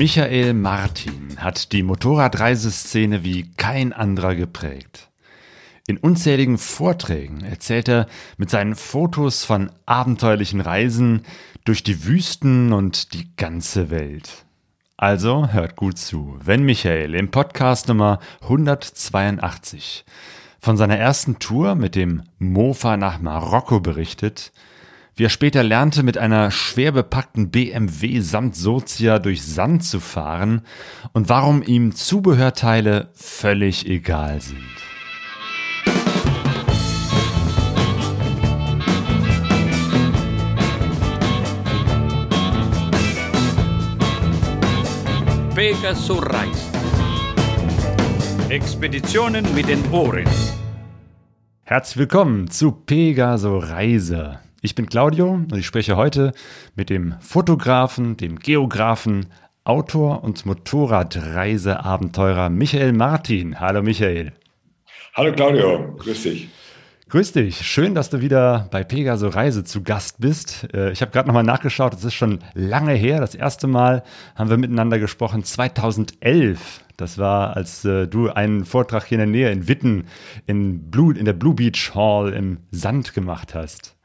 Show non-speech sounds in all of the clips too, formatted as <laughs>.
Michael Martin hat die Motorradreiseszene wie kein anderer geprägt. In unzähligen Vorträgen erzählt er mit seinen Fotos von abenteuerlichen Reisen durch die Wüsten und die ganze Welt. Also hört gut zu, wenn Michael im Podcast Nummer 182 von seiner ersten Tour mit dem Mofa nach Marokko berichtet, wie er später lernte, mit einer schwer bepackten BMW samt Sozia durch Sand zu fahren und warum ihm Zubehörteile völlig egal sind. Pegasus Reis. Expeditionen mit den Ohren. Herzlich willkommen zu Pegaso Reise. Ich bin Claudio und ich spreche heute mit dem Fotografen, dem Geografen, Autor und Motorradreiseabenteurer Michael Martin. Hallo Michael. Hallo Claudio, grüß dich. Grüß dich, schön, dass du wieder bei Pegaso Reise zu Gast bist. Äh, ich habe gerade nochmal nachgeschaut, es ist schon lange her. Das erste Mal haben wir miteinander gesprochen, 2011. Das war, als äh, du einen Vortrag hier in der Nähe in Witten in, Blue, in der Blue Beach Hall im Sand gemacht hast.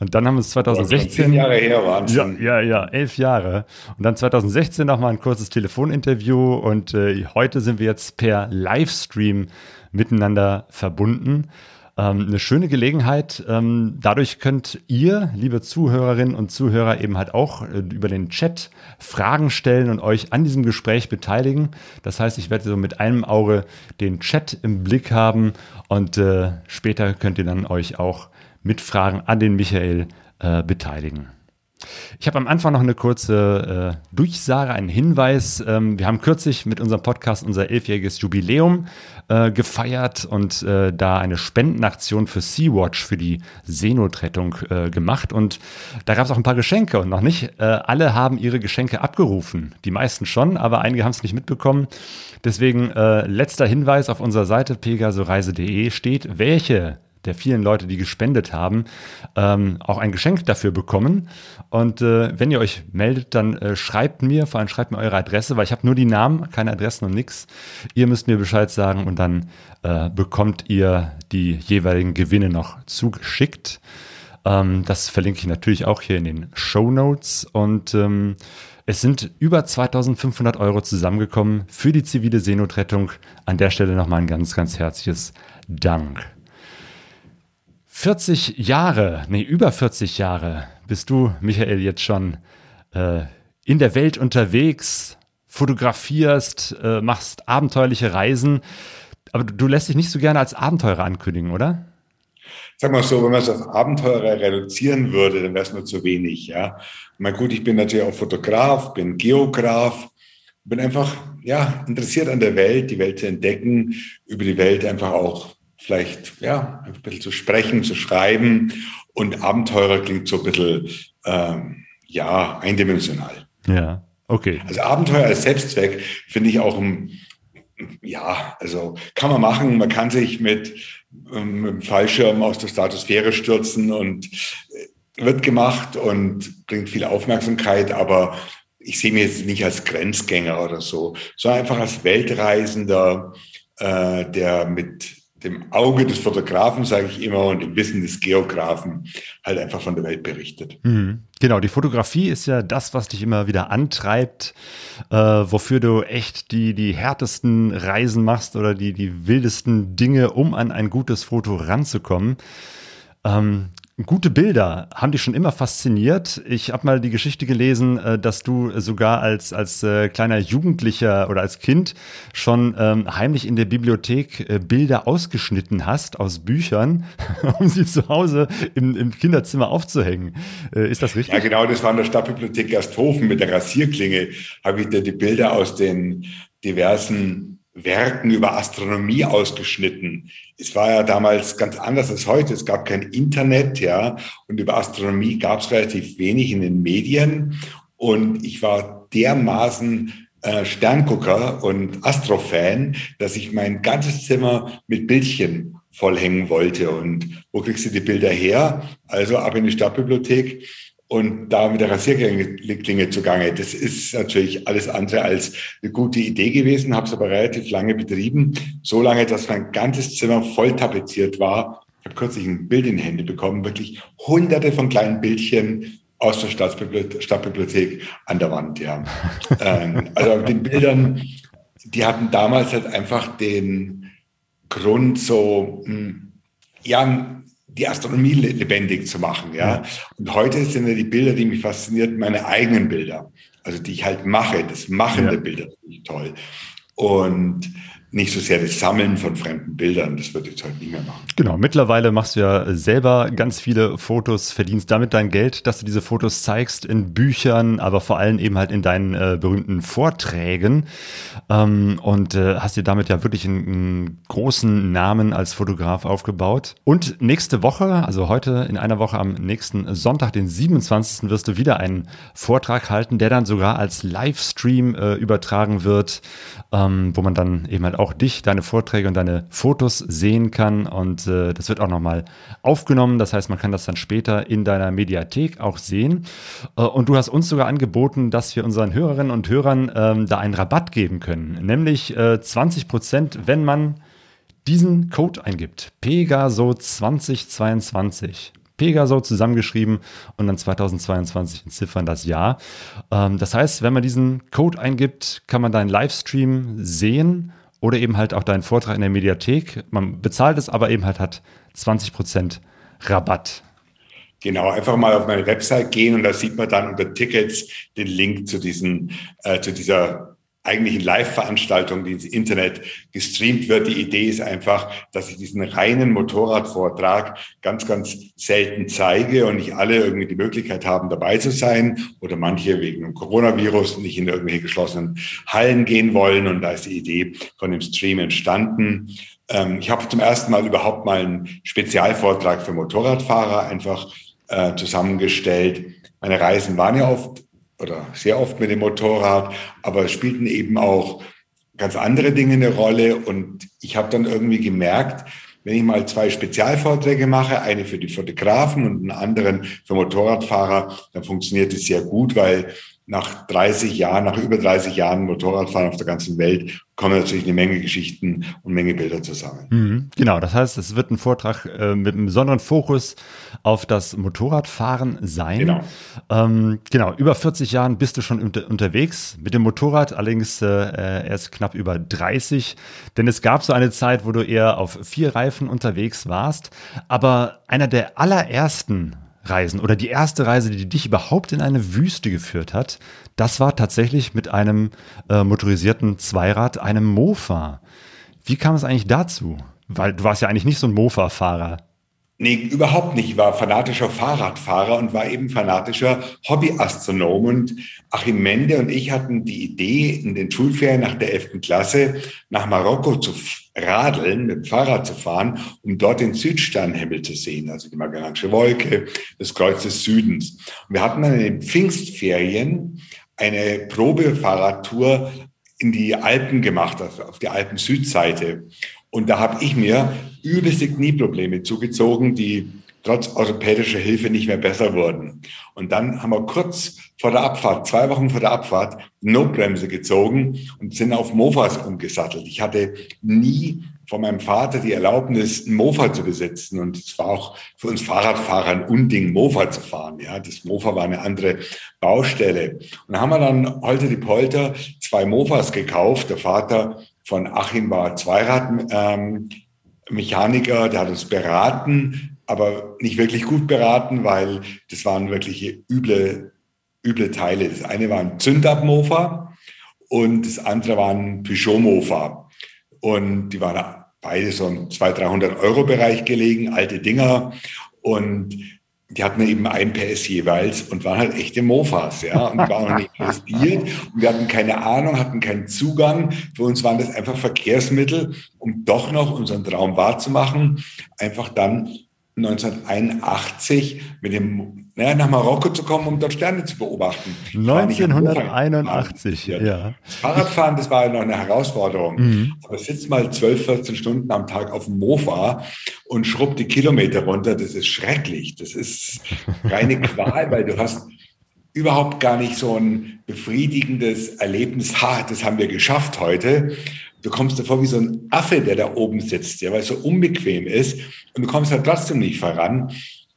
Und dann haben wir es 2016. Zehn Jahre her waren es. Ja, ja, ja, elf Jahre. Und dann 2016 nochmal ein kurzes Telefoninterview und äh, heute sind wir jetzt per Livestream miteinander verbunden. Ähm, eine schöne Gelegenheit. Ähm, dadurch könnt ihr, liebe Zuhörerinnen und Zuhörer, eben halt auch äh, über den Chat Fragen stellen und euch an diesem Gespräch beteiligen. Das heißt, ich werde so mit einem Auge den Chat im Blick haben und äh, später könnt ihr dann euch auch mit Fragen an den Michael äh, beteiligen. Ich habe am Anfang noch eine kurze äh, Durchsage, einen Hinweis. Ähm, wir haben kürzlich mit unserem Podcast unser elfjähriges Jubiläum äh, gefeiert und äh, da eine Spendenaktion für Sea-Watch, für die Seenotrettung äh, gemacht. Und da gab es auch ein paar Geschenke und noch nicht äh, alle haben ihre Geschenke abgerufen. Die meisten schon, aber einige haben es nicht mitbekommen. Deswegen äh, letzter Hinweis auf unserer Seite pegasoreise.de steht, welche der vielen Leute, die gespendet haben, ähm, auch ein Geschenk dafür bekommen. Und äh, wenn ihr euch meldet, dann äh, schreibt mir, vor allem schreibt mir eure Adresse, weil ich habe nur die Namen, keine Adressen und nichts. Ihr müsst mir Bescheid sagen und dann äh, bekommt ihr die jeweiligen Gewinne noch zugeschickt. Ähm, das verlinke ich natürlich auch hier in den Show Notes. Und ähm, es sind über 2500 Euro zusammengekommen für die zivile Seenotrettung. An der Stelle nochmal ein ganz, ganz herzliches Dank. 40 Jahre, nee, über 40 Jahre bist du, Michael, jetzt schon äh, in der Welt unterwegs, fotografierst, äh, machst abenteuerliche Reisen. Aber du, du, lässt dich nicht so gerne als Abenteurer ankündigen, oder? Sag mal so, wenn man es auf Abenteurer reduzieren würde, dann wäre es nur zu wenig. Ja, mal gut, ich bin natürlich auch Fotograf, bin Geograf, bin einfach ja interessiert an der Welt, die Welt zu entdecken, über die Welt einfach auch vielleicht ja, ein bisschen zu sprechen, zu schreiben. Und Abenteurer klingt so ein bisschen, ähm, ja, eindimensional. Ja, okay. Also Abenteuer als Selbstzweck finde ich auch, ein, ja, also kann man machen. Man kann sich mit, ähm, mit dem Fallschirm aus der Stratosphäre stürzen und äh, wird gemacht und bringt viel Aufmerksamkeit, aber ich sehe mich jetzt nicht als Grenzgänger oder so, sondern einfach als Weltreisender, äh, der mit dem Auge des Fotografen, sage ich immer, und dem Wissen des Geografen halt einfach von der Welt berichtet. Mhm. Genau, die Fotografie ist ja das, was dich immer wieder antreibt, äh, wofür du echt die, die härtesten Reisen machst oder die, die wildesten Dinge, um an ein gutes Foto ranzukommen. Ähm, Gute Bilder haben dich schon immer fasziniert. Ich habe mal die Geschichte gelesen, äh, dass du sogar als, als äh, kleiner Jugendlicher oder als Kind schon ähm, heimlich in der Bibliothek äh, Bilder ausgeschnitten hast aus Büchern, <laughs> um sie zu Hause im, im Kinderzimmer aufzuhängen. Ist das richtig? Ja, genau, das war in der Stadtbibliothek Gersthofen mit der Rasierklinge. Habe ich dir die Bilder aus den diversen Werken über Astronomie ausgeschnitten. Es war ja damals ganz anders als heute. Es gab kein Internet, ja, und über Astronomie gab es relativ wenig in den Medien. Und ich war dermaßen äh, Sterngucker und Astrofan, dass ich mein ganzes Zimmer mit Bildchen vollhängen wollte. Und wo kriegst du die Bilder her? Also ab in die Stadtbibliothek und da mit der Rasierklinge zugange. Das ist natürlich alles andere als eine gute Idee gewesen, habe es aber relativ lange betrieben. So lange, dass mein ganzes Zimmer voll tapeziert war. Ich habe kürzlich ein Bild in die Hände bekommen, wirklich hunderte von kleinen Bildchen aus der Stadtbibliothek, Stadtbibliothek an der Wand. Ja. <laughs> ähm, also mit den Bildern, die hatten damals halt einfach den Grund, so, hm, ja, die Astronomie lebendig zu machen. Ja? Und heute sind ja die Bilder, die mich faszinieren, meine eigenen Bilder. Also die ich halt mache, das Machen ja. der Bilder, finde ich toll. Und nicht so sehr das Sammeln von fremden Bildern. Das wird jetzt heute nicht mehr machen. Genau, mittlerweile machst du ja selber ganz viele Fotos, verdienst damit dein Geld, dass du diese Fotos zeigst in Büchern, aber vor allem eben halt in deinen äh, berühmten Vorträgen. Ähm, und äh, hast dir damit ja wirklich einen, einen, großen Namen als Fotograf aufgebaut. Und nächste Woche, also heute in einer Woche am nächsten Sonntag, den 27. wirst du wieder einen Vortrag halten, der dann sogar als Livestream äh, übertragen wird, ähm, wo man dann eben halt auch dich, deine Vorträge und deine Fotos sehen kann. Und äh, das wird auch nochmal aufgenommen. Das heißt, man kann das dann später in deiner Mediathek auch sehen. Äh, und du hast uns sogar angeboten, dass wir unseren Hörerinnen und Hörern ähm, da einen Rabatt geben können. Nämlich äh, 20 Prozent, wenn man diesen Code eingibt. Pegaso 2022. Pegaso zusammengeschrieben und dann 2022 in Ziffern das Jahr. Ähm, das heißt, wenn man diesen Code eingibt, kann man deinen Livestream sehen oder eben halt auch deinen Vortrag in der Mediathek. Man bezahlt es, aber eben halt hat 20% Rabatt. Genau, einfach mal auf meine Website gehen und da sieht man dann unter Tickets den Link zu diesen, äh, zu dieser eigentlichen Live-Veranstaltung, die ins Internet gestreamt wird. Die Idee ist einfach, dass ich diesen reinen Motorradvortrag ganz, ganz selten zeige und nicht alle irgendwie die Möglichkeit haben, dabei zu sein oder manche wegen dem Coronavirus nicht in irgendwelche geschlossenen Hallen gehen wollen. Und da ist die Idee von dem Stream entstanden. Ähm, ich habe zum ersten Mal überhaupt mal einen Spezialvortrag für Motorradfahrer einfach äh, zusammengestellt. Meine Reisen waren ja oft oder sehr oft mit dem Motorrad, aber spielten eben auch ganz andere Dinge eine Rolle. Und ich habe dann irgendwie gemerkt, wenn ich mal zwei Spezialvorträge mache, eine für die Fotografen und einen anderen für Motorradfahrer, dann funktioniert es sehr gut, weil nach 30 Jahren, nach über 30 Jahren Motorradfahren auf der ganzen Welt kommen natürlich eine Menge Geschichten und Menge Bilder zusammen. Mhm, genau, das heißt, es wird ein Vortrag äh, mit einem besonderen Fokus auf das Motorradfahren sein. Genau. Ähm, genau, über 40 Jahren bist du schon unter, unterwegs mit dem Motorrad, allerdings äh, erst knapp über 30, denn es gab so eine Zeit, wo du eher auf vier Reifen unterwegs warst, aber einer der allerersten Reisen oder die erste Reise, die dich überhaupt in eine Wüste geführt hat, das war tatsächlich mit einem äh, motorisierten Zweirad, einem Mofa. Wie kam es eigentlich dazu? Weil du warst ja eigentlich nicht so ein Mofa-Fahrer. Nee, überhaupt nicht. Ich war fanatischer Fahrradfahrer und war eben fanatischer Hobbyastronom. Und Achim Mende und ich hatten die Idee, in den Schulferien nach der 11. Klasse nach Marokko zu radeln, mit dem Fahrrad zu fahren, um dort den Südsternhimmel zu sehen, also die Magellansche Wolke, das Kreuz des Südens. Und wir hatten dann in den Pfingstferien eine Probefahrradtour in die Alpen gemacht, also auf die Alpen-Südseite. Und da habe ich mir übelste Knieprobleme zugezogen, die trotz orthopädischer Hilfe nicht mehr besser wurden. Und dann haben wir kurz vor der Abfahrt, zwei Wochen vor der Abfahrt, Notbremse gezogen und sind auf Mofas umgesattelt. Ich hatte nie von meinem Vater die Erlaubnis, ein Mofa zu besitzen. Und es war auch für uns Fahrradfahrer ein Unding, Mofa zu fahren. Ja, das Mofa war eine andere Baustelle. Und haben wir dann heute die Polter zwei Mofas gekauft. Der Vater von Achim war Zweiradmechaniker, ähm, der hat uns beraten, aber nicht wirklich gut beraten, weil das waren wirklich üble, üble Teile. Das eine war ein Zündabmofa und das andere war ein Peugeot-Mofa. Und die waren beide so im 200, 300 Euro Bereich gelegen, alte Dinger. Und die hatten eben ein PS jeweils und waren halt echte Mofas, ja, und waren noch nicht investiert. Und wir hatten keine Ahnung, hatten keinen Zugang. Für uns waren das einfach Verkehrsmittel, um doch noch unseren Traum wahrzumachen. Einfach dann 1981 mit dem naja, nach Marokko zu kommen, um dort Sterne zu beobachten. 1981, ja. Fahrradfahren, das war ja noch eine Herausforderung. Mhm. Aber sitzt mal 12, 14 Stunden am Tag auf dem Mofa und schrubbt die Kilometer runter, das ist schrecklich. Das ist reine <laughs> Qual, weil du hast überhaupt gar nicht so ein befriedigendes Erlebnis. Ha, das haben wir geschafft heute. Du kommst davor wie so ein Affe, der da oben sitzt, ja, weil es so unbequem ist. Und du kommst halt trotzdem nicht voran.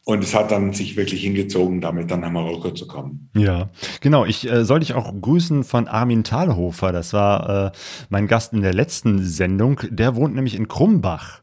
Und es hat dann sich wirklich hingezogen, damit dann nach Marokko zu kommen. Ja, genau. Ich äh, soll dich auch grüßen von Armin Thalhofer. Das war äh, mein Gast in der letzten Sendung. Der wohnt nämlich in Krumbach.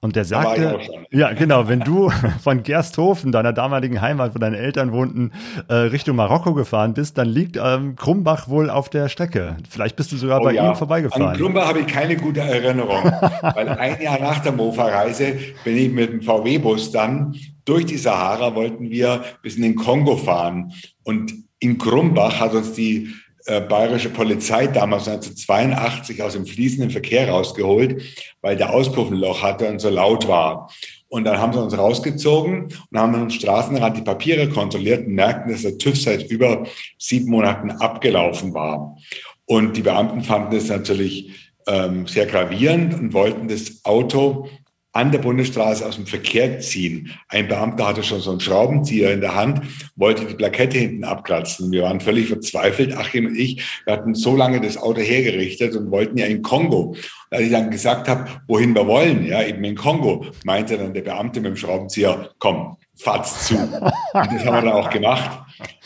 Und der sagte, ja genau, wenn du <laughs> von Gersthofen, deiner damaligen Heimat, wo deine Eltern wohnten, äh, Richtung Marokko gefahren bist, dann liegt ähm, Krumbach wohl auf der Strecke. Vielleicht bist du sogar oh, bei ja. ihm vorbeigefahren. An Krumbach habe ich keine gute Erinnerung, <laughs> weil ein Jahr nach der Mofa-Reise bin ich mit dem VW-Bus dann durch die Sahara, wollten wir bis in den Kongo fahren. Und in Krumbach hat uns die äh, bayerische Polizei damals 1982 aus dem fließenden Verkehr rausgeholt, weil der Auspuff ein Loch hatte und so laut war. Und dann haben sie uns rausgezogen und haben am Straßenrand die Papiere kontrolliert und merkten, dass der TÜV seit über sieben Monaten abgelaufen war. Und die Beamten fanden es natürlich ähm, sehr gravierend und wollten das Auto an der Bundesstraße aus dem Verkehr ziehen. Ein Beamter hatte schon so einen Schraubenzieher in der Hand, wollte die Plakette hinten abkratzen. Wir waren völlig verzweifelt, Achim und ich. Wir hatten so lange das Auto hergerichtet und wollten ja in Kongo. Und als ich dann gesagt habe, wohin wir wollen, ja, eben in Kongo, meinte dann der Beamte mit dem Schraubenzieher, komm, fahrt's zu. Und das haben wir dann auch gemacht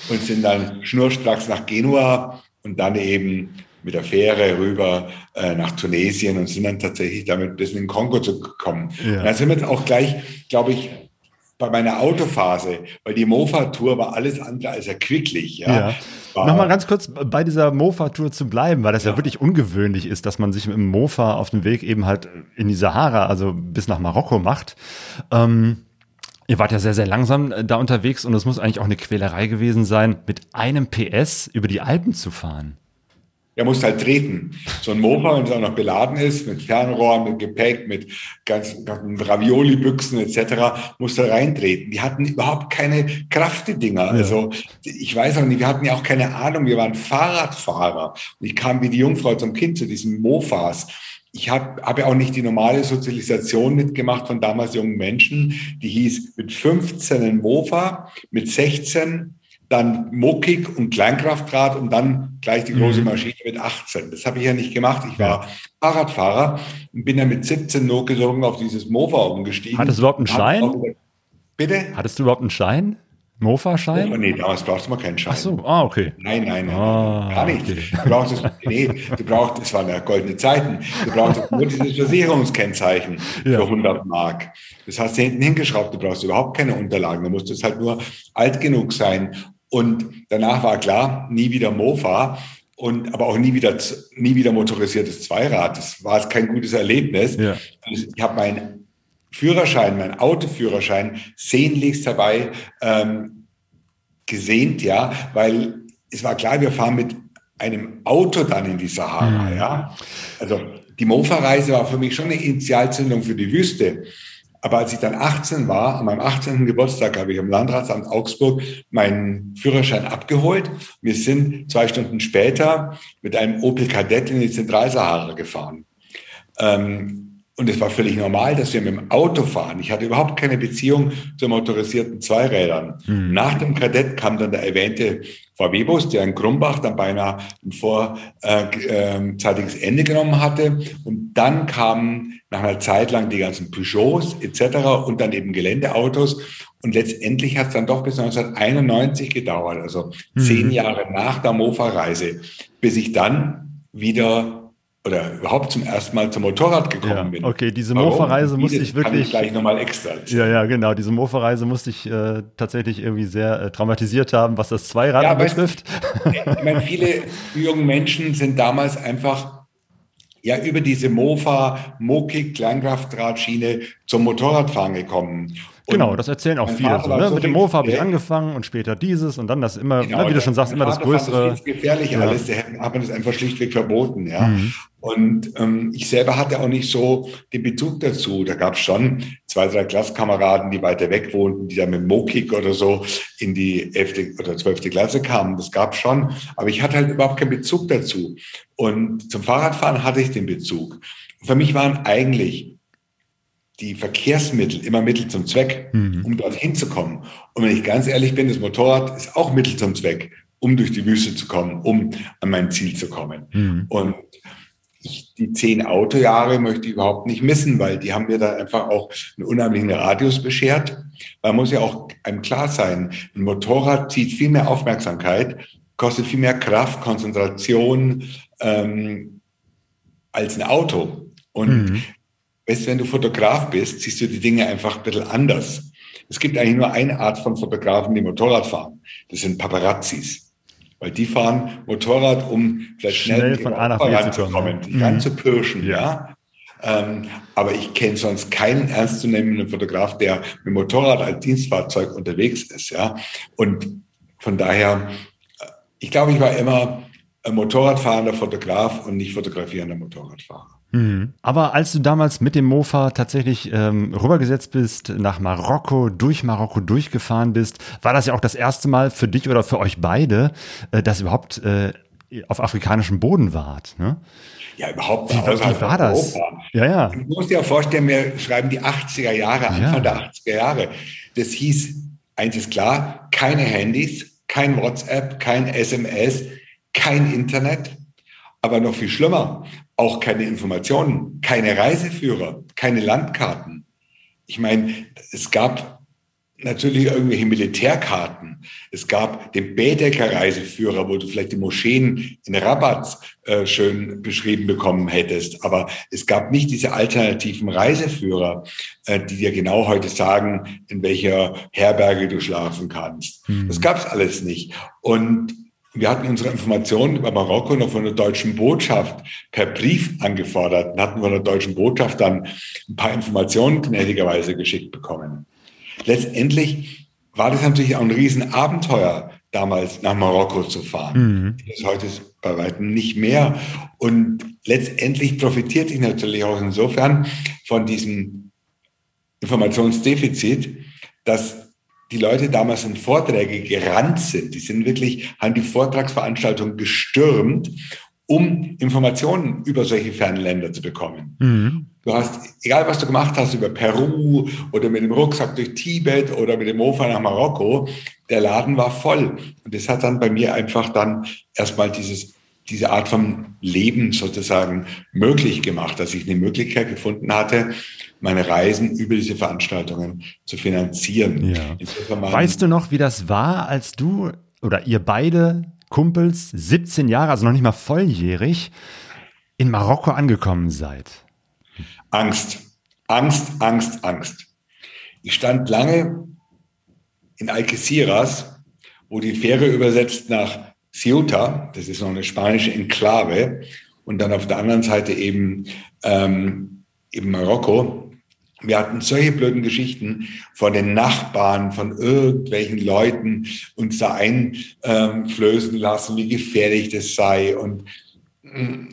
und sind dann schnurstracks nach Genua und dann eben mit der Fähre rüber äh, nach Tunesien und sind dann tatsächlich damit bis in den Kongo zu kommen. Ja. Und dann sind wir dann auch gleich, glaube ich, bei meiner Autophase, weil die Mofa-Tour war alles andere als erquicklich. Ja. ja. Nochmal ganz kurz bei dieser Mofa-Tour zu bleiben, weil das ja. ja. wirklich ungewöhnlich ist, dass man sich mit dem Mofa auf dem Weg eben halt in die Sahara, also bis nach Marokko macht. Ähm, ihr wart ja sehr, sehr langsam da unterwegs und es muss eigentlich auch eine Quälerei gewesen sein, mit einem PS über die Alpen zu fahren. Er muss halt treten. So ein Mofa, wenn es auch noch beladen ist, mit Fernrohr, mit Gepäck, mit ganz, ganzen Ravioli-Büchsen etc., muss da reintreten. Die hatten überhaupt keine Kraft, die Dinger. Ja. Also ich weiß auch nicht, wir hatten ja auch keine Ahnung, wir waren Fahrradfahrer. Und ich kam wie die Jungfrau zum Kind zu diesen Mofas. Ich habe hab ja auch nicht die normale Sozialisation mitgemacht von damals jungen Menschen. Die hieß mit 15 ein Mofa, mit 16 dann Mokik und Kleinkraftrad und dann gleich die große mhm. Maschine mit 18. Das habe ich ja nicht gemacht. Ich war Fahrradfahrer und bin dann mit 17 notgedrungen auf dieses Mofa umgestiegen. Hattest du überhaupt einen Schein? Bitte? Hattest du überhaupt einen Schein? Mofa-Schein? Oh, nee, damals brauchst du mal keinen Schein. Ach so, ah, okay. Nein, nein, nein, ah, gar nicht. Okay. Du brauchst es, nee, du brauchst, es waren ja goldene Zeiten, du brauchst nur dieses Versicherungskennzeichen ja. für 100 Mark. Das hast du hinten hingeschraubt, du brauchst überhaupt keine Unterlagen, du musst es halt nur alt genug sein. Und danach war klar, nie wieder Mofa und aber auch nie wieder nie wieder motorisiertes Zweirad. Das war kein gutes Erlebnis. Ja. Ich habe meinen Führerschein, meinen Autoführerschein sehnlichst dabei ähm, gesehnt, ja, weil es war klar, wir fahren mit einem Auto dann in die Sahara, mhm. ja. Also die Mofa-Reise war für mich schon eine Initialzündung für die Wüste. Aber als ich dann 18 war, an meinem 18. Geburtstag habe ich im Landratsamt Augsburg meinen Führerschein abgeholt. Wir sind zwei Stunden später mit einem Opel Kadett in die Zentralsahara gefahren. Ähm, und es war völlig normal, dass wir mit dem Auto fahren. Ich hatte überhaupt keine Beziehung zu motorisierten Zweirädern. Mhm. Nach dem Kadett kam dann der erwähnte VW-Bus, der in Krumbach dann beinahe ein vorzeitiges äh, Ende genommen hatte. Und dann kamen nach einer Zeit lang die ganzen Peugeots etc. und dann eben Geländeautos. Und letztendlich hat es dann doch bis 1991 gedauert, also mhm. zehn Jahre nach der Mofa-Reise, bis ich dann wieder oder überhaupt zum ersten Mal zum Motorrad gekommen ja, bin. Okay, diese Mofa-Reise musste ich wirklich. Ich gleich nochmal extra. Ja, ja, genau. Diese Mofa-Reise musste ich äh, tatsächlich irgendwie sehr äh, traumatisiert haben, was das Zweirad ja, betrifft. ich meine, viele junge Menschen sind damals einfach ja über diese Mofa, Mokik, Kleinkraftradschiene zum Motorradfahren gekommen. Genau, das erzählen auch viele. So, ne? Mit dem Mofa habe ich angefangen und später dieses und dann das immer, genau, ne, wie du schon sagst, immer das Größere. Das ist gefährlich ja. alles, der hat man das einfach schlichtweg verboten. Ja? Mhm. Und ähm, ich selber hatte auch nicht so den Bezug dazu. Da gab es schon zwei, drei Klasskameraden, die weiter weg wohnten, die dann mit Mokik oder so in die elfte oder zwölfte Klasse kamen. Das gab schon. Aber ich hatte halt überhaupt keinen Bezug dazu. Und zum Fahrradfahren hatte ich den Bezug. Für mich waren eigentlich die Verkehrsmittel immer Mittel zum Zweck, mhm. um dorthin zu kommen. Und wenn ich ganz ehrlich bin, das Motorrad ist auch Mittel zum Zweck, um durch die Wüste zu kommen, um an mein Ziel zu kommen. Mhm. Und ich, die zehn Autojahre möchte ich überhaupt nicht missen, weil die haben mir da einfach auch einen unheimlichen Radius beschert. Man muss ja auch einem klar sein, ein Motorrad zieht viel mehr Aufmerksamkeit, kostet viel mehr Kraft, Konzentration ähm, als ein Auto. Und mhm. weißt, wenn du Fotograf bist, siehst du die Dinge einfach ein bisschen anders. Es gibt eigentlich nur eine Art von Fotografen, die Motorrad fahren. Das sind Paparazzis. Weil die fahren Motorrad, um vielleicht schnell, schnell von A nach B zu kommen, nicht mhm. zu pirschen, ja. Ähm, aber ich kenne sonst keinen ernstzunehmenden Fotograf, der mit Motorrad als Dienstfahrzeug unterwegs ist, ja. Und von daher, ich glaube, ich war immer ein Motorradfahrender Fotograf und nicht fotografierender Motorradfahrer. Mhm. Aber als du damals mit dem Mofa tatsächlich ähm, rübergesetzt bist, nach Marokko, durch Marokko durchgefahren bist, war das ja auch das erste Mal für dich oder für euch beide, äh, dass überhaupt äh, auf afrikanischem Boden wart. Ne? Ja, überhaupt. Wie, wie war das? Ja, ja. Du musst dir vorstellen, wir schreiben die 80er Jahre, Anfang ja. der 80er Jahre. Das hieß, eins ist klar, keine Handys, kein WhatsApp, kein SMS, kein Internet. Aber noch viel schlimmer, auch keine Informationen, keine Reiseführer, keine Landkarten. Ich meine, es gab natürlich irgendwelche Militärkarten. Es gab den Baedeker-Reiseführer, wo du vielleicht die Moscheen in Rabat äh, schön beschrieben bekommen hättest. Aber es gab nicht diese alternativen Reiseführer, äh, die dir genau heute sagen, in welcher Herberge du schlafen kannst. Mhm. Das gab's alles nicht. Und wir hatten unsere Informationen über Marokko noch von der deutschen Botschaft per Brief angefordert und hatten von der deutschen Botschaft dann ein paar Informationen gnädigerweise geschickt bekommen. Letztendlich war das natürlich auch ein Riesenabenteuer, damals nach Marokko zu fahren. Mhm. Das ist heute bei weitem nicht mehr. Und letztendlich profitiert ich natürlich auch insofern von diesem Informationsdefizit, dass die Leute damals in Vorträge gerannt sind. Die sind wirklich, haben die Vortragsveranstaltung gestürmt, um Informationen über solche fernen Länder zu bekommen. Mhm. Du hast, egal was du gemacht hast, über Peru oder mit dem Rucksack durch Tibet oder mit dem Mofa nach Marokko, der Laden war voll. Und das hat dann bei mir einfach dann erstmal dieses diese Art von Leben sozusagen möglich gemacht, dass ich eine Möglichkeit gefunden hatte, meine Reisen über diese Veranstaltungen zu finanzieren. Ja. Weißt du noch, wie das war, als du oder ihr beide Kumpels 17 Jahre, also noch nicht mal volljährig, in Marokko angekommen seid? Angst, Angst, Angst, Angst. Ich stand lange in Algeciras, wo die Fähre übersetzt nach Ceuta, das ist noch eine spanische Enklave, und dann auf der anderen Seite eben, ähm, eben Marokko. Wir hatten solche blöden Geschichten von den Nachbarn, von irgendwelchen Leuten uns da einflößen lassen, wie gefährlich das sei. Und mm,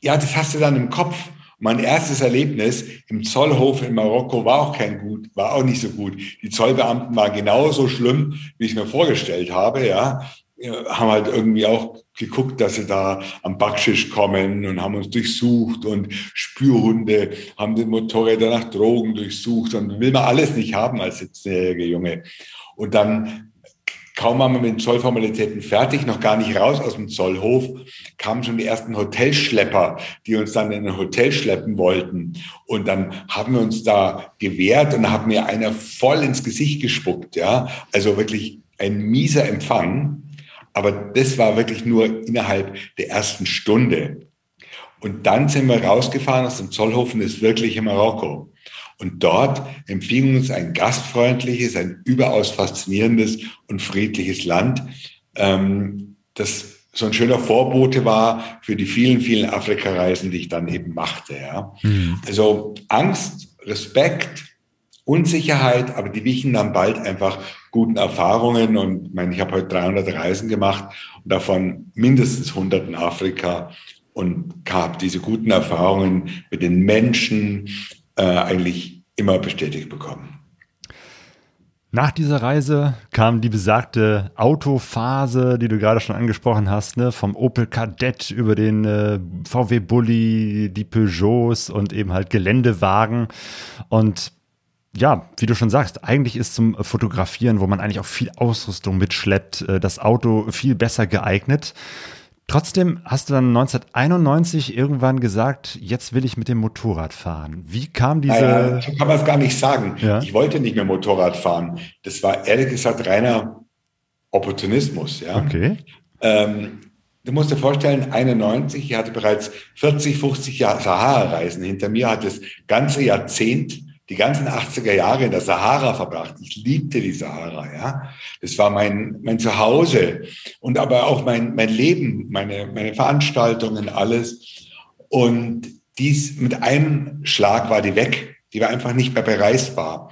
ja, das hast du dann im Kopf. Mein erstes Erlebnis im Zollhof in Marokko war auch kein gut, war auch nicht so gut. Die Zollbeamten waren genauso schlimm, wie ich mir vorgestellt habe, ja haben halt irgendwie auch geguckt, dass sie da am Backschisch kommen und haben uns durchsucht und Spürhunde haben den Motorräder nach Drogen durchsucht und will man alles nicht haben als 17-jährige Junge. Und dann kaum waren wir mit den Zollformalitäten fertig, noch gar nicht raus aus dem Zollhof, kamen schon die ersten Hotelschlepper, die uns dann in ein Hotel schleppen wollten. Und dann haben wir uns da gewehrt und haben mir einer voll ins Gesicht gespuckt, ja. Also wirklich ein mieser Empfang. Aber das war wirklich nur innerhalb der ersten Stunde. Und dann sind wir rausgefahren aus dem Zollhofen das wirkliche Marokko. Und dort empfing uns ein gastfreundliches, ein überaus faszinierendes und friedliches Land, ähm, das so ein schöner Vorbote war für die vielen, vielen Afrika-Reisen, die ich dann eben machte. Ja. Mhm. Also Angst, Respekt, Unsicherheit, aber die wichen dann bald einfach guten Erfahrungen. Und ich meine, ich habe heute 300 Reisen gemacht und davon mindestens 100 in Afrika und habe diese guten Erfahrungen mit den Menschen äh, eigentlich immer bestätigt bekommen. Nach dieser Reise kam die besagte Autophase, die du gerade schon angesprochen hast, ne? vom Opel Kadett über den äh, VW Bulli, die Peugeots und eben halt Geländewagen. Und ja, wie du schon sagst, eigentlich ist zum Fotografieren, wo man eigentlich auch viel Ausrüstung mitschleppt, äh, das Auto viel besser geeignet. Trotzdem hast du dann 1991 irgendwann gesagt, jetzt will ich mit dem Motorrad fahren. Wie kam diese. Naja, so kann man es gar nicht sagen. Ja? Ich wollte nicht mehr Motorrad fahren. Das war ehrlich gesagt reiner Opportunismus. Ja? Okay. Ähm, du musst dir vorstellen, 91, ich hatte bereits 40, 50 Jahre Sahara-Reisen hinter mir, hatte das ganze Jahrzehnt die ganzen 80er Jahre in der Sahara verbracht. Ich liebte die Sahara, ja. Das war mein, mein Zuhause und aber auch mein, mein Leben, meine, meine Veranstaltungen, alles. Und dies mit einem Schlag war die weg. Die war einfach nicht mehr bereisbar.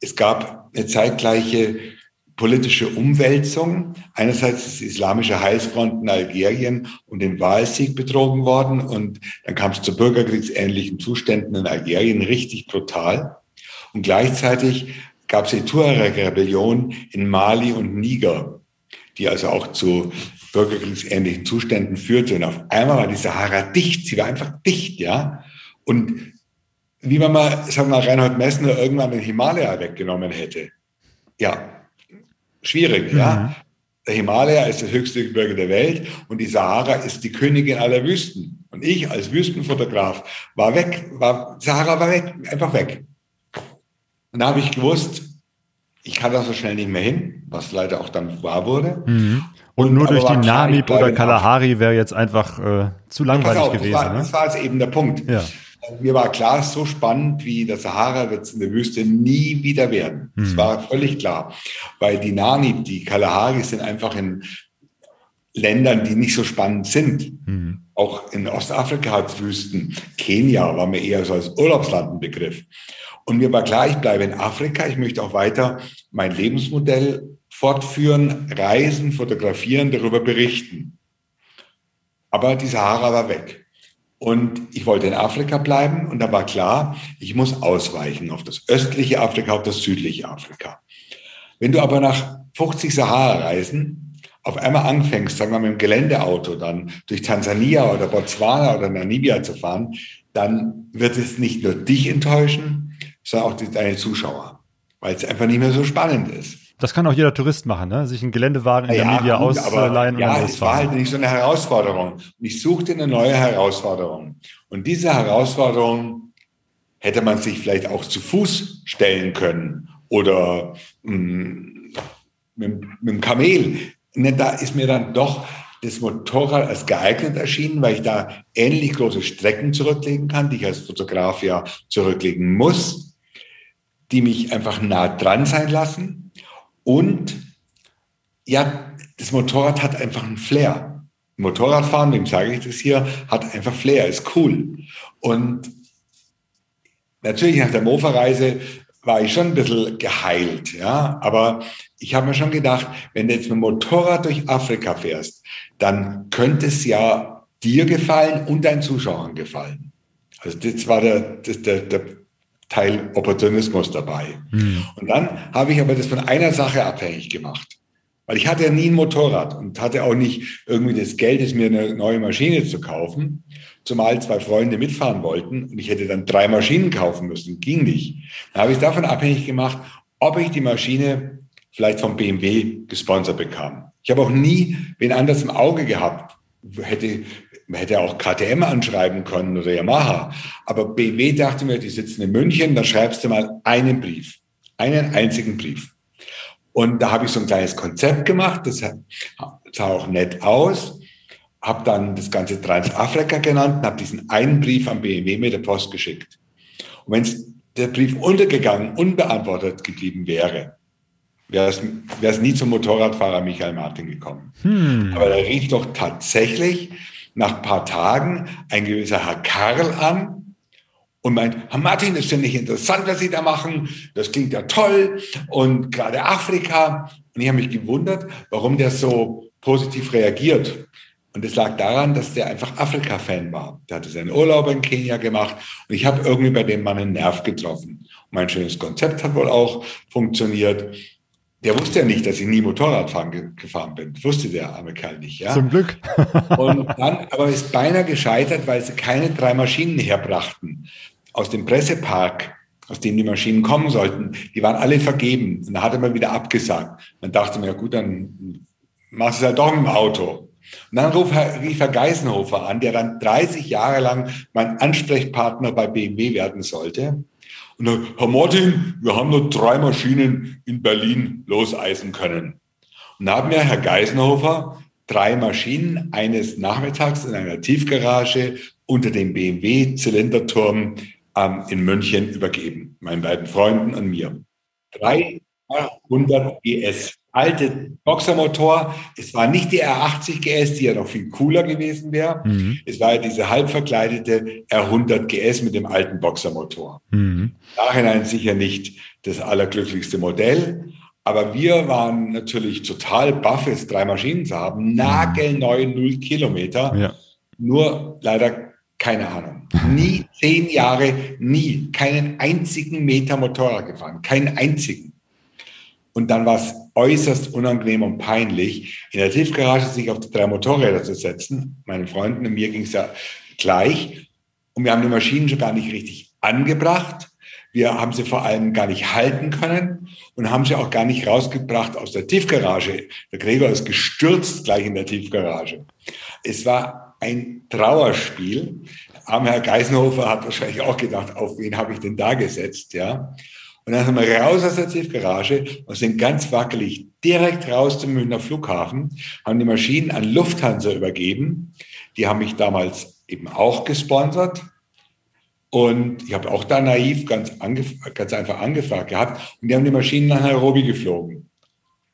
Es gab eine zeitgleiche politische Umwälzung. Einerseits ist die Islamische Heilsfront in Algerien um den Wahlsieg betrogen worden und dann kam es zu bürgerkriegsähnlichen Zuständen in Algerien, richtig brutal. Und gleichzeitig gab es die Tuareg-Rebellion in Mali und Niger, die also auch zu bürgerkriegsähnlichen Zuständen führte. Und auf einmal war die Sahara dicht, sie war einfach dicht, ja. Und wie man mal, sagen wir mal, Reinhold Messner irgendwann den Himalaya weggenommen hätte. Ja, schwierig, mhm. ja. Der Himalaya ist das höchste Gebirge der Welt und die Sahara ist die Königin aller Wüsten. Und ich als Wüstenfotograf war weg, war, Sahara war weg, einfach weg. Und da habe ich gewusst, ich kann da so schnell nicht mehr hin, was leider auch dann wahr wurde. Mhm. Und, und, nur durch die Namib oder Kalahari wäre jetzt einfach äh, zu langweilig auf, gewesen. Das war, ne? das war jetzt eben der Punkt. Ja. Mir war klar, so spannend wie der Sahara wird es in der Wüste nie wieder werden. Das mhm. war völlig klar. Weil die Namib, die Kalahari sind einfach in Ländern, die nicht so spannend sind. Mhm. Auch in Ostafrika hat es Wüsten. Kenia war mir eher so als Urlaubsland ein Begriff. Und mir war klar, ich bleibe in Afrika. Ich möchte auch weiter mein Lebensmodell fortführen, reisen, fotografieren, darüber berichten. Aber die Sahara war weg. Und ich wollte in Afrika bleiben und da war klar, ich muss ausweichen auf das östliche Afrika, auf das südliche Afrika. Wenn du aber nach 50 Sahara-Reisen auf einmal anfängst, sagen wir mit dem Geländeauto dann durch Tansania oder Botswana oder Namibia zu fahren, dann wird es nicht nur dich enttäuschen, sondern auch deine Zuschauer, weil es einfach nicht mehr so spannend ist. Das kann auch jeder Tourist machen, ne? sich einen Geländewagen in ja, Namibia gut, ausleihen und Ja, es war halt nicht so eine Herausforderung. Und ich suchte eine neue Herausforderung. Und diese Herausforderung hätte man sich vielleicht auch zu Fuß stellen können oder mh, mm, mit, mit dem Kamel. Ne, da ist mir dann doch das Motorrad als geeignet erschienen, weil ich da ähnlich große Strecken zurücklegen kann, die ich als Fotograf ja zurücklegen muss, die mich einfach nah dran sein lassen. Und ja, das Motorrad hat einfach einen Flair. Motorradfahren, dem sage ich das hier, hat einfach Flair, ist cool. Und natürlich nach der Mofa-Reise war ich schon ein bisschen geheilt, ja. Aber ich habe mir schon gedacht, wenn du jetzt mit dem Motorrad durch Afrika fährst, dann könnte es ja dir gefallen und deinen Zuschauern gefallen. Also das war der, der, der Teil Opportunismus dabei. Mhm. Und dann habe ich aber das von einer Sache abhängig gemacht. Weil ich hatte ja nie ein Motorrad und hatte auch nicht irgendwie das Geld, mir eine neue Maschine zu kaufen, zumal zwei Freunde mitfahren wollten und ich hätte dann drei Maschinen kaufen müssen. Ging nicht. Dann habe ich davon abhängig gemacht, ob ich die Maschine vielleicht vom BMW gesponsert bekam. Ich habe auch nie wen anders im Auge gehabt. Hätte, hätte auch KTM anschreiben können oder Yamaha. Aber BMW dachte mir, die sitzen in München, da schreibst du mal einen Brief. Einen einzigen Brief. Und da habe ich so ein kleines Konzept gemacht, das sah auch nett aus. Habe dann das Ganze Transafrika genannt und habe diesen einen Brief am BMW mit der Post geschickt. Und wenn der Brief untergegangen, unbeantwortet geblieben wäre, wäre es, wäre es nie zum Motorradfahrer Michael Martin gekommen. Hm. Aber da rief doch tatsächlich nach ein paar Tagen ein gewisser Herr Karl an und meint, Herr Martin, das finde ich interessant, was Sie da machen. Das klingt ja toll. Und gerade Afrika. Und ich habe mich gewundert, warum der so positiv reagiert. Und es lag daran, dass der einfach Afrika-Fan war. Der hatte seinen Urlaub in Kenia gemacht und ich habe irgendwie bei dem Mann einen Nerv getroffen. Und mein schönes Konzept hat wohl auch funktioniert. Der wusste ja nicht, dass ich nie Motorradfahren gefahren bin. Das wusste der arme Kerl nicht. Ja? Zum Glück. <laughs> und dann aber ist beinahe gescheitert, weil sie keine drei Maschinen herbrachten aus dem Pressepark aus dem die Maschinen kommen sollten, die waren alle vergeben. Und da hat er mal wieder abgesagt. Man dachte mir, ja gut, dann machst du es halt doch im Auto. Und dann rief Herr, rief Herr Geisenhofer an, der dann 30 Jahre lang mein Ansprechpartner bei BMW werden sollte. Und dann, Herr Martin, wir haben nur drei Maschinen in Berlin loseisen können. Und da haben wir Herr Geisenhofer drei Maschinen eines Nachmittags in einer Tiefgarage unter dem BMW-Zylinderturm ähm, in München übergeben, meinen beiden Freunden und mir. 300 GS alte Boxermotor. Es war nicht die R80 GS, die ja noch viel cooler gewesen wäre. Mhm. Es war ja diese halb verkleidete R100 GS mit dem alten Boxermotor. Mhm. Nachhinein sicher nicht das allerglücklichste Modell. Aber wir waren natürlich total baff, jetzt drei Maschinen zu haben. Nagelneu null Kilometer. Ja. Nur leider keine Ahnung. Nie <laughs> zehn Jahre, nie keinen einzigen Meter Motorrad gefahren. Keinen einzigen. Und dann war es äußerst unangenehm und peinlich, in der Tiefgarage sich auf die drei Motorräder zu setzen. Meinen Freunden und mir ging es ja gleich. Und wir haben die Maschinen schon gar nicht richtig angebracht. Wir haben sie vor allem gar nicht halten können und haben sie auch gar nicht rausgebracht aus der Tiefgarage. Der Gregor ist gestürzt gleich in der Tiefgarage. Es war ein Trauerspiel. Armer Herr Geisenhofer hat wahrscheinlich auch gedacht, auf wen habe ich denn da gesetzt, ja. Und dann sind wir raus aus der Tiefgarage und sind ganz wackelig direkt raus zum Münchner Flughafen, haben die Maschinen an Lufthansa übergeben. Die haben mich damals eben auch gesponsert. Und ich habe auch da naiv ganz, ganz einfach angefragt gehabt. Und die haben die Maschinen nach Nairobi geflogen.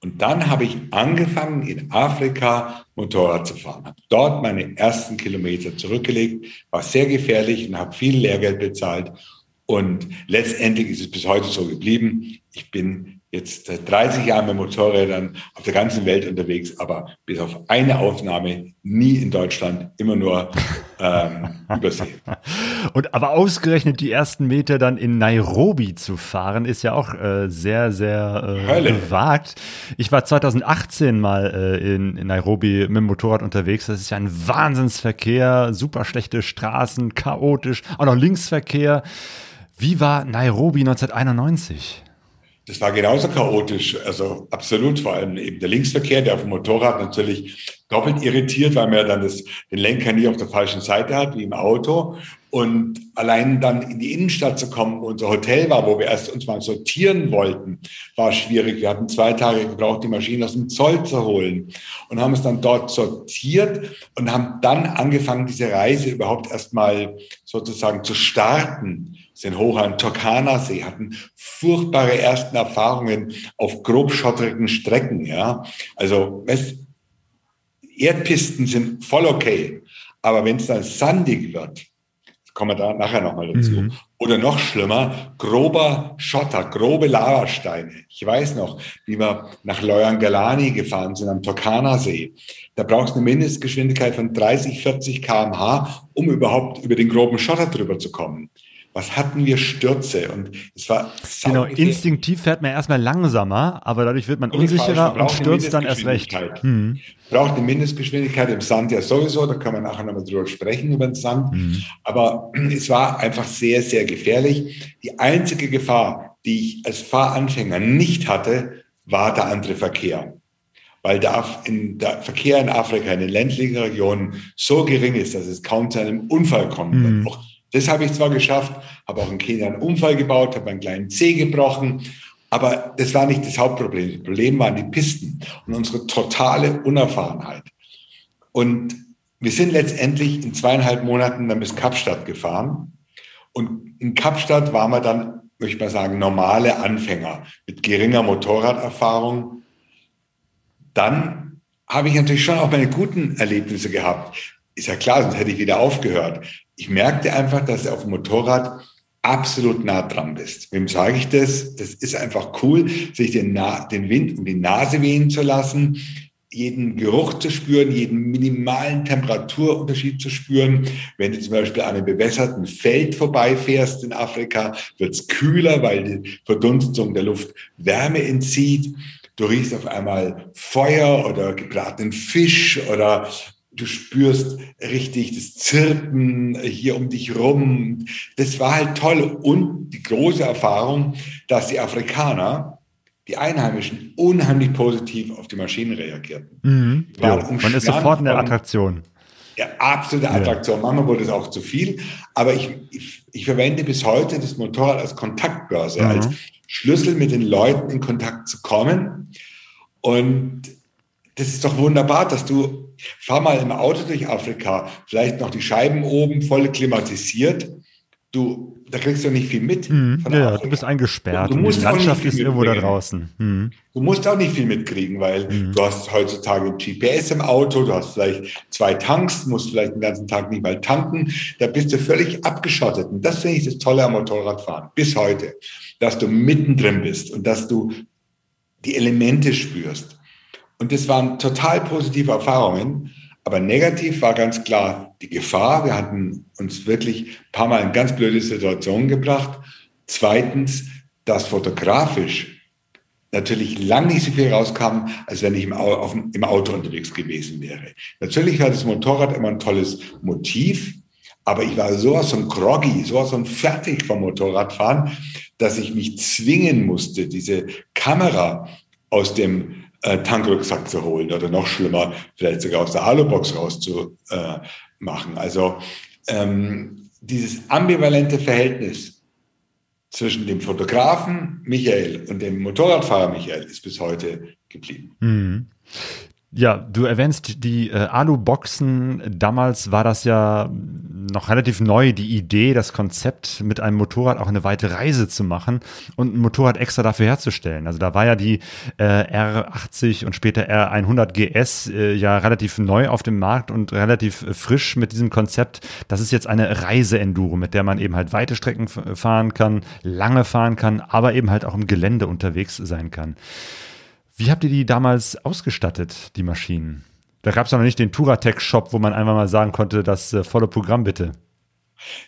Und dann habe ich angefangen, in Afrika Motorrad zu fahren. Habe dort meine ersten Kilometer zurückgelegt, war sehr gefährlich und habe viel Lehrgeld bezahlt und letztendlich ist es bis heute so geblieben. Ich bin jetzt seit 30 Jahren mit Motorrädern auf der ganzen Welt unterwegs, aber bis auf eine Aufnahme nie in Deutschland, immer nur ähm, <laughs> übersee. Und aber ausgerechnet die ersten Meter dann in Nairobi zu fahren, ist ja auch äh, sehr, sehr äh, gewagt. Ich war 2018 mal äh, in, in Nairobi mit dem Motorrad unterwegs. Das ist ja ein Wahnsinnsverkehr, super schlechte Straßen, chaotisch, auch noch Linksverkehr. Wie war Nairobi 1991? Das war genauso chaotisch, also absolut, vor allem eben der Linksverkehr, der auf dem Motorrad natürlich doppelt irritiert, weil man ja dann das, den Lenker nie auf der falschen Seite hat, wie im Auto. Und allein dann in die Innenstadt zu kommen, wo unser Hotel war, wo wir erst uns mal sortieren wollten, war schwierig. Wir hatten zwei Tage gebraucht, die Maschine aus dem Zoll zu holen und haben es dann dort sortiert und haben dann angefangen, diese Reise überhaupt erstmal sozusagen zu starten sind hoch an Turkana-See, hatten furchtbare ersten Erfahrungen auf grobschotterigen Strecken. Ja, also weißt, Erdpisten sind voll okay, aber wenn es dann sandig wird, kommen wir da nachher nochmal dazu. Mhm. Oder noch schlimmer, grober Schotter, grobe Lavasteine. Ich weiß noch, wie wir nach Loyangalani gefahren sind am Turkana-See. Da brauchst du eine Mindestgeschwindigkeit von 30, 40 kmh, um überhaupt über den groben Schotter drüber zu kommen was hatten wir Stürze und es war genau instinktiv fährt man erstmal langsamer, aber dadurch wird man unsicherer und stürzt dann erst recht. Mhm. Braucht eine Mindestgeschwindigkeit im Sand ja sowieso, da kann man nachher nochmal drüber sprechen über den Sand. Mhm. Aber es war einfach sehr sehr gefährlich. Die einzige Gefahr, die ich als Fahranfänger nicht hatte, war der andere Verkehr weil der, in, der Verkehr in Afrika, in den ländlichen Regionen so gering ist, dass es kaum zu einem Unfall kommt. Mhm. Auch das habe ich zwar geschafft, habe auch in Kenia einen Unfall gebaut, habe einen kleinen Zeh gebrochen, aber das war nicht das Hauptproblem. Das Problem waren die Pisten und unsere totale Unerfahrenheit. Und wir sind letztendlich in zweieinhalb Monaten dann bis Kapstadt gefahren. Und in Kapstadt waren wir dann, möchte ich mal sagen, normale Anfänger mit geringer Motorraderfahrung. Dann habe ich natürlich schon auch meine guten Erlebnisse gehabt. Ist ja klar, sonst hätte ich wieder aufgehört ich merkte einfach, dass du auf dem Motorrad absolut nah dran bist. Wem sage ich das? Das ist einfach cool, sich den, Na den Wind um die Nase wehen zu lassen. jeden Geruch zu spüren, jeden minimalen Temperaturunterschied zu spüren. Wenn du zum Beispiel an einem bewässerten Feld vorbeifährst in Afrika, wird es kühler, weil die Verdunstung der Luft Wärme entzieht. Du riechst auf einmal Feuer oder gebratenen Fisch oder du spürst richtig das Zirpen hier um dich rum. Das war halt toll. Und die große Erfahrung, dass die Afrikaner die Einheimischen unheimlich positiv auf die Maschinen reagierten. Mhm. Ja, man ist sofort in der Attraktion. Ja, absolute Attraktion. Ja. Manchmal wurde es auch zu viel. Aber ich, ich, ich, verwende bis heute das Motorrad als Kontaktbörse, mhm. als Schlüssel mit den Leuten in Kontakt zu kommen. Und das ist doch wunderbar, dass du, fahr mal im Auto durch Afrika, vielleicht noch die Scheiben oben voll klimatisiert. Du da kriegst du nicht viel mit. Mhm. Ja, du bist eingesperrt. Du, du musst die Landschaft ist irgendwo da draußen. Mhm. Du musst auch nicht viel mitkriegen, weil mhm. du hast heutzutage GPS im Auto, du hast vielleicht zwei Tanks, musst vielleicht den ganzen Tag nicht mal tanken. Da bist du völlig abgeschottet. Und das finde ich das Tolle am Motorradfahren bis heute, dass du mittendrin bist und dass du die Elemente spürst. Und das waren total positive Erfahrungen. Aber negativ war ganz klar die Gefahr. Wir hatten uns wirklich ein paar Mal in ganz blöde Situationen gebracht. Zweitens, dass fotografisch natürlich lang nicht so viel rauskam, als wenn ich im, Auto unterwegs gewesen wäre. Natürlich war das Motorrad immer ein tolles Motiv, aber ich war sowas von groggy, sowas von fertig vom Motorradfahren, dass ich mich zwingen musste, diese Kamera aus dem äh, Tankrucksack zu holen oder noch schlimmer, vielleicht sogar aus der Alubox rauszumachen. Also ähm, dieses ambivalente Verhältnis zwischen dem Fotografen Michael und dem Motorradfahrer Michael ist bis heute geblieben. Mhm. Ja, du erwähnst die äh, Alu-Boxen. Damals war das ja noch relativ neu, die Idee, das Konzept, mit einem Motorrad auch eine weite Reise zu machen und ein Motorrad extra dafür herzustellen. Also da war ja die äh, R80 und später R100 GS äh, ja relativ neu auf dem Markt und relativ äh, frisch mit diesem Konzept. Das ist jetzt eine Reise-Enduro, mit der man eben halt weite Strecken fahren kann, lange fahren kann, aber eben halt auch im Gelände unterwegs sein kann. Wie habt ihr die damals ausgestattet, die Maschinen? Da gab es noch nicht den Turatec-Shop, wo man einfach mal sagen konnte, das äh, volle Programm bitte.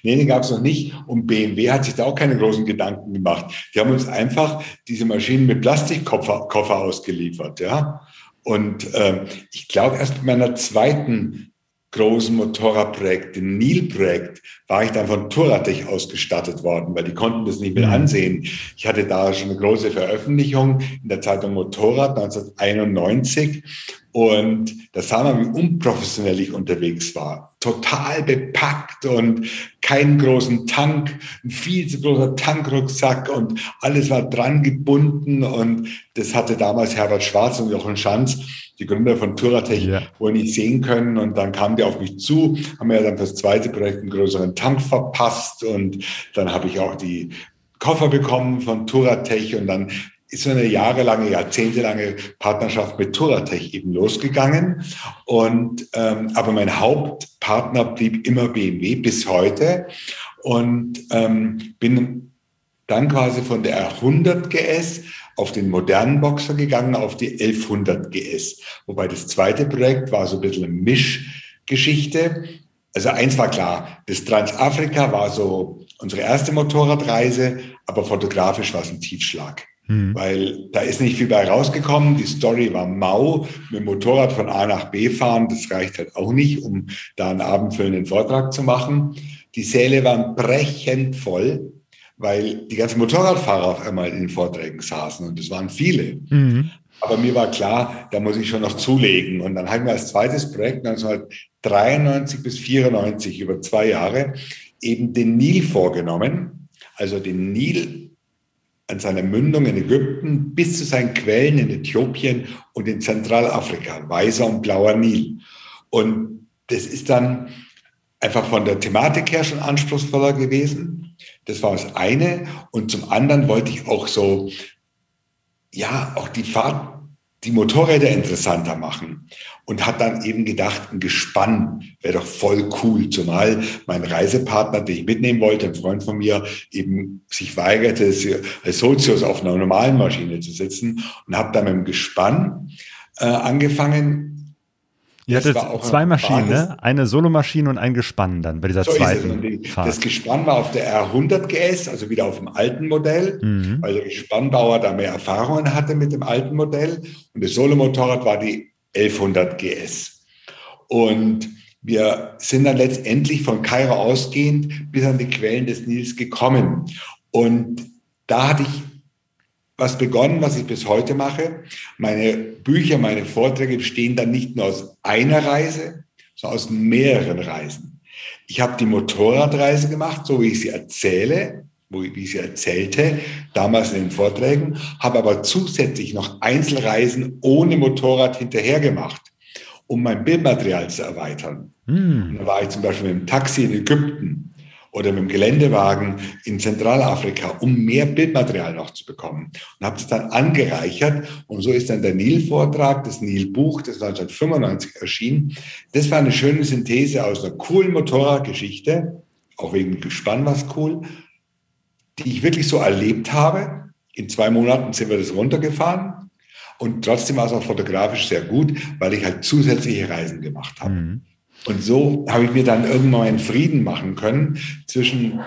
Nee, den gab es noch nicht. Und BMW hat sich da auch keine großen Gedanken gemacht. Die haben uns einfach diese Maschinen mit Plastikkoffer Koffer ausgeliefert. Ja? Und äh, ich glaube, erst mit meiner zweiten großen Motorradprojekt, dem Nil-Projekt, war ich dann von Touratech ausgestattet worden, weil die konnten das nicht mehr mhm. ansehen. Ich hatte da schon eine große Veröffentlichung in der Zeitung Motorrad 1991 und da sah man, wie unprofessionell ich unterwegs war. Total bepackt und keinen großen Tank, ein viel zu großer Tankrucksack und alles war dran gebunden. Und das hatte damals Herbert Schwarz und Jochen Schanz, die Gründer von Touratech, ja. wohl nicht sehen können. Und dann kamen die auf mich zu, haben mir dann fürs zweite Projekt einen größeren Tank verpasst. Und dann habe ich auch die Koffer bekommen von Touratech und dann ist so eine jahrelange, jahrzehntelange Partnerschaft mit Touratech eben losgegangen. Und ähm, aber mein Hauptpartner blieb immer BMW bis heute. Und ähm, bin dann quasi von der R100 GS auf den modernen Boxer gegangen, auf die 1100 GS. Wobei das zweite Projekt war so ein bisschen eine Mischgeschichte. Also eins war klar, das Transafrika war so unsere erste Motorradreise, aber fotografisch war es ein Tiefschlag. Mhm. Weil da ist nicht viel bei rausgekommen. Die Story war mau. Mit dem Motorrad von A nach B fahren, das reicht halt auch nicht, um da einen abendfüllenden Vortrag zu machen. Die Säle waren brechend voll, weil die ganzen Motorradfahrer auf einmal in den Vorträgen saßen und es waren viele. Mhm. Aber mir war klar, da muss ich schon noch zulegen. Und dann haben wir als zweites Projekt 1993 bis 94 über zwei Jahre eben den Nil vorgenommen. Also den Nil an seiner Mündung in Ägypten bis zu seinen Quellen in Äthiopien und in Zentralafrika, weißer und blauer Nil. Und das ist dann einfach von der Thematik her schon anspruchsvoller gewesen. Das war das eine. Und zum anderen wollte ich auch so, ja, auch die Fahrt die Motorräder interessanter machen und hat dann eben gedacht, ein Gespann wäre doch voll cool, zumal mein Reisepartner, den ich mitnehmen wollte, ein Freund von mir, eben sich weigerte, als Sozius auf einer normalen Maschine zu sitzen und habe dann mit dem Gespann äh, angefangen. Ihr hattet zwei Maschinen, ne? eine Solomaschine und ein Gespann dann bei dieser so zweiten die, Fahrt. Das Gespann war auf der R100 GS, also wieder auf dem alten Modell, mhm. weil der Gespannbauer da mehr Erfahrungen hatte mit dem alten Modell. Und das Solomotorrad war die 1100 GS. Und wir sind dann letztendlich von Kairo ausgehend bis an die Quellen des Nils gekommen. Und da hatte ich was begonnen, was ich bis heute mache. Meine Bücher, meine Vorträge bestehen dann nicht nur aus einer Reise, sondern aus mehreren Reisen. Ich habe die Motorradreise gemacht, so wie ich sie erzähle, wie ich sie erzählte, damals in den Vorträgen, habe aber zusätzlich noch Einzelreisen ohne Motorrad hinterher gemacht, um mein Bildmaterial zu erweitern. Mm. Da war ich zum Beispiel mit dem Taxi in Ägypten oder mit dem Geländewagen in Zentralafrika, um mehr Bildmaterial noch zu bekommen. Und habe das dann angereichert. Und so ist dann der Nil-Vortrag, das Nil-Buch, das 1995 erschien. Das war eine schöne Synthese aus einer coolen Motorradgeschichte, auch wegen Gespann was cool, die ich wirklich so erlebt habe. In zwei Monaten sind wir das runtergefahren. Und trotzdem war es auch fotografisch sehr gut, weil ich halt zusätzliche Reisen gemacht habe. Mhm. Und so habe ich mir dann irgendwann einen Frieden machen können zwischen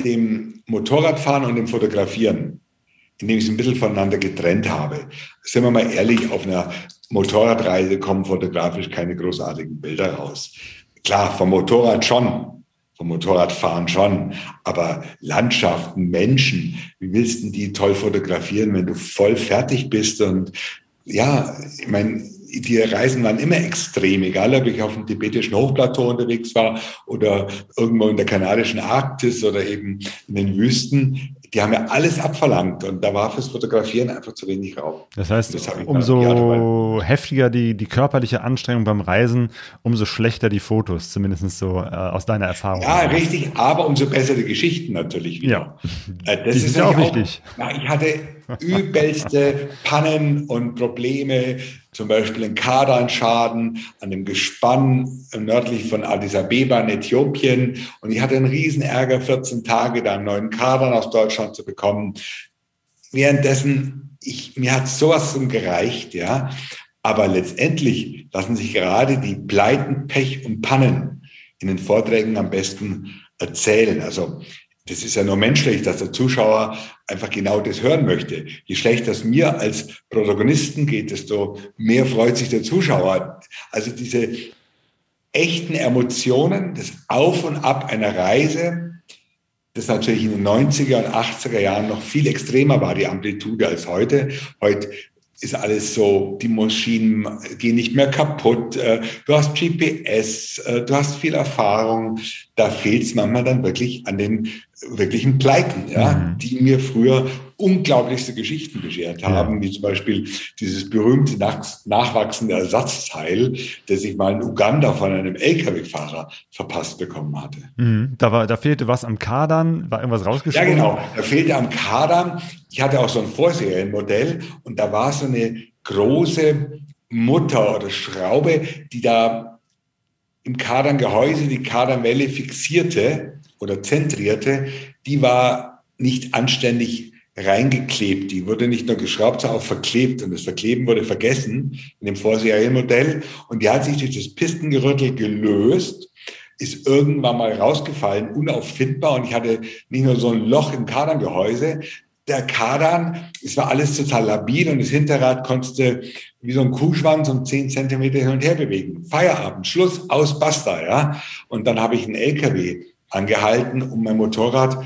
dem Motorradfahren und dem Fotografieren, indem ich es ein bisschen voneinander getrennt habe. Sind wir mal ehrlich, auf einer Motorradreise kommen fotografisch keine großartigen Bilder raus. Klar, vom Motorrad schon, vom Motorradfahren schon, aber Landschaften, Menschen, wie willst du die toll fotografieren, wenn du voll fertig bist und ja, ich meine, die Reisen waren immer extrem, egal ob ich auf dem tibetischen Hochplateau unterwegs war oder irgendwo in der kanadischen Arktis oder eben in den Wüsten. Die haben ja alles abverlangt und da war fürs Fotografieren einfach zu wenig Raum. Das heißt, umso heftiger die, die körperliche Anstrengung beim Reisen, umso schlechter die Fotos, zumindest so äh, aus deiner Erfahrung. Ja, richtig, aber umso besser die Geschichten natürlich wieder. Ja, äh, das die ist ja auch wichtig. Auch, na, ich hatte übelste Pannen und Probleme zum Beispiel in Kardan-Schaden, an dem Gespann nördlich von Addis Abeba in Äthiopien. Und ich hatte einen riesen Ärger, 14 Tage da einen neuen Kardan aus Deutschland zu bekommen. Währenddessen, ich, mir hat sowas gereicht, ja. Aber letztendlich lassen sich gerade die Pleiten, Pech und Pannen in den Vorträgen am besten erzählen. Also das ist ja nur menschlich, dass der Zuschauer einfach genau das hören möchte. Je schlechter es mir als Protagonisten geht, desto mehr freut sich der Zuschauer. Also diese echten Emotionen, das Auf und Ab einer Reise, das natürlich in den 90er und 80er Jahren noch viel extremer war, die Amplitude als heute. Heute ist alles so, die Maschinen gehen nicht mehr kaputt, äh, du hast GPS, äh, du hast viel Erfahrung. Da fehlt es manchmal dann wirklich an den wirklichen Pleiten, ja, mhm. die mir früher unglaublichste Geschichten beschert haben, wie zum Beispiel dieses berühmte nach, nachwachsende Ersatzteil, das ich mal in Uganda von einem LKW-Fahrer verpasst bekommen hatte. Mhm. Da, war, da fehlte was am Kadern, war irgendwas rausgeschoben? Ja, genau. Da fehlte am Kadern. Ich hatte auch so ein Vorserienmodell und da war so eine große Mutter oder Schraube, die da im Karderngehäuse die Kadernwelle fixierte oder zentrierte, die war nicht anständig reingeklebt. Die wurde nicht nur geschraubt, sondern auch verklebt. Und das Verkleben wurde vergessen in dem Vorserienmodell. Und die hat sich durch das Pistengerüttel gelöst, ist irgendwann mal rausgefallen, unauffindbar. Und ich hatte nicht nur so ein Loch im Karderngehäuse, der Kardan, es war alles total labil und das Hinterrad konntest wie so ein Kuhschwanz um zehn Zentimeter hin und her bewegen. Feierabend, Schluss, aus, basta, ja. Und dann habe ich einen LKW angehalten, um mein Motorrad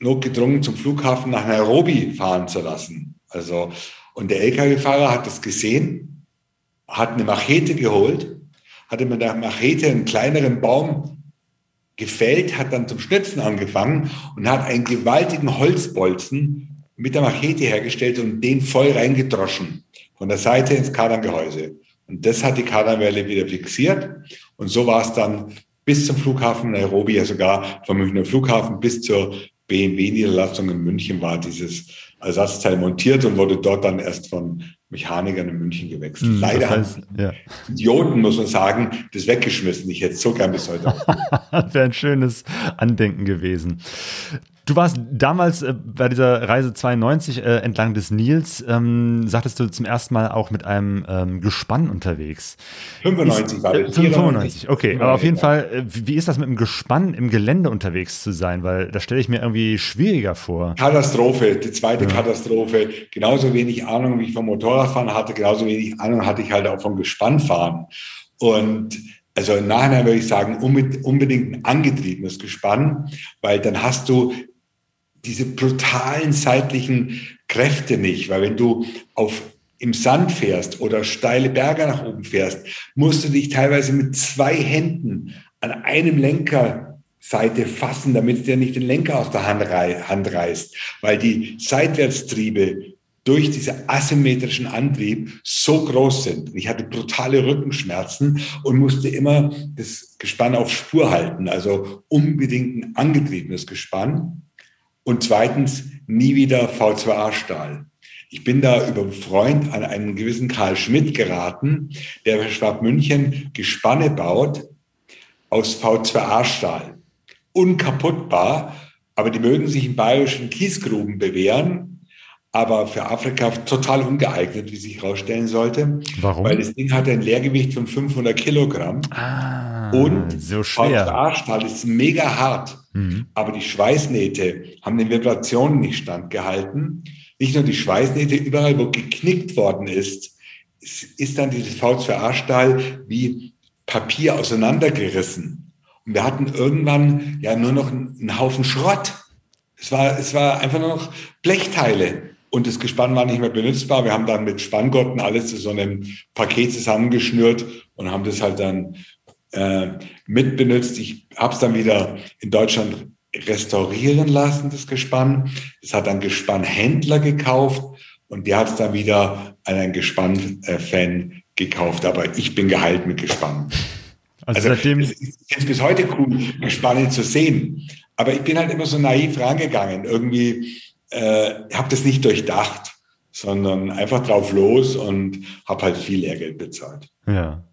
notgedrungen zum Flughafen nach Nairobi fahren zu lassen. Also, und der LKW-Fahrer hat das gesehen, hat eine Machete geholt, hatte mit der Machete einen kleineren Baum gefällt, hat dann zum Schnitzen angefangen und hat einen gewaltigen Holzbolzen mit der Machete hergestellt und den voll reingedroschen von der Seite ins Kardanngehäuse. Und das hat die Kardanwelle wieder fixiert. Und so war es dann bis zum Flughafen Nairobi, ja sogar vom Münchner Flughafen bis zur BMW-Niederlassung in München war dieses Ersatzteil montiert und wurde dort dann erst von Mechaniker in München gewechselt. Hm, Leider das heißt, ja. Idioten, muss man sagen, das weggeschmissen. Ich hätte es so gern bis heute. <laughs> das wäre ein schönes Andenken gewesen. Du warst damals äh, bei dieser Reise 92 äh, entlang des Nils, ähm, sagtest du zum ersten Mal auch mit einem ähm, Gespann unterwegs. 95 war das. Äh, 95, okay. Aber auf jeden Fall, äh, wie ist das mit einem Gespann im Gelände unterwegs zu sein? Weil das stelle ich mir irgendwie schwieriger vor. Katastrophe, die zweite ja. Katastrophe. Genauso wenig Ahnung, wie ich vom Motorradfahren hatte, genauso wenig Ahnung hatte ich halt auch vom Gespannfahren. Und also im Nachhinein würde ich sagen, unbedingt ein angetriebenes Gespann, weil dann hast du diese brutalen seitlichen Kräfte nicht, weil wenn du auf im Sand fährst oder steile Berge nach oben fährst, musst du dich teilweise mit zwei Händen an einem Lenkerseite fassen, damit der nicht den Lenker aus der Hand, reißt, weil die Seitwärtstriebe durch diesen asymmetrischen Antrieb so groß sind. Ich hatte brutale Rückenschmerzen und musste immer das Gespann auf Spur halten, also unbedingt ein angetriebenes Gespann. Und zweitens, nie wieder V2A-Stahl. Ich bin da über einen Freund an einen gewissen Karl Schmidt geraten, der für Schwab München Gespanne baut aus V2A-Stahl. Unkaputtbar, aber die mögen sich in bayerischen Kiesgruben bewähren, aber für Afrika total ungeeignet, wie sich herausstellen sollte. Warum? Weil das Ding hat ein Leergewicht von 500 Kilogramm. Ah, und so schwer. V2A-Stahl ist mega hart. Mhm. Aber die Schweißnähte haben den Vibrationen nicht standgehalten. Nicht nur die Schweißnähte, überall, wo geknickt worden ist, ist dann dieses V2A-Stahl wie Papier auseinandergerissen. Und wir hatten irgendwann ja nur noch einen Haufen Schrott. Es war, es war einfach nur noch Blechteile. Und das Gespann war nicht mehr benutzbar. Wir haben dann mit Spanngurten alles zu so einem Paket zusammengeschnürt und haben das halt dann äh, mitbenutzt. Ich habe es dann wieder in Deutschland restaurieren lassen, das Gespann. Das hat ein Gespannhändler gekauft und der hat es dann wieder an einen Gespann-Fan gekauft. Aber ich bin geheilt mit Gespann. Also, also seitdem ich finde es bis heute cool, Gespanne zu sehen. Aber ich bin halt immer so naiv rangegangen. Irgendwie äh, habe das nicht durchdacht, sondern einfach drauf los und habe halt viel Lehrgeld bezahlt. Ja.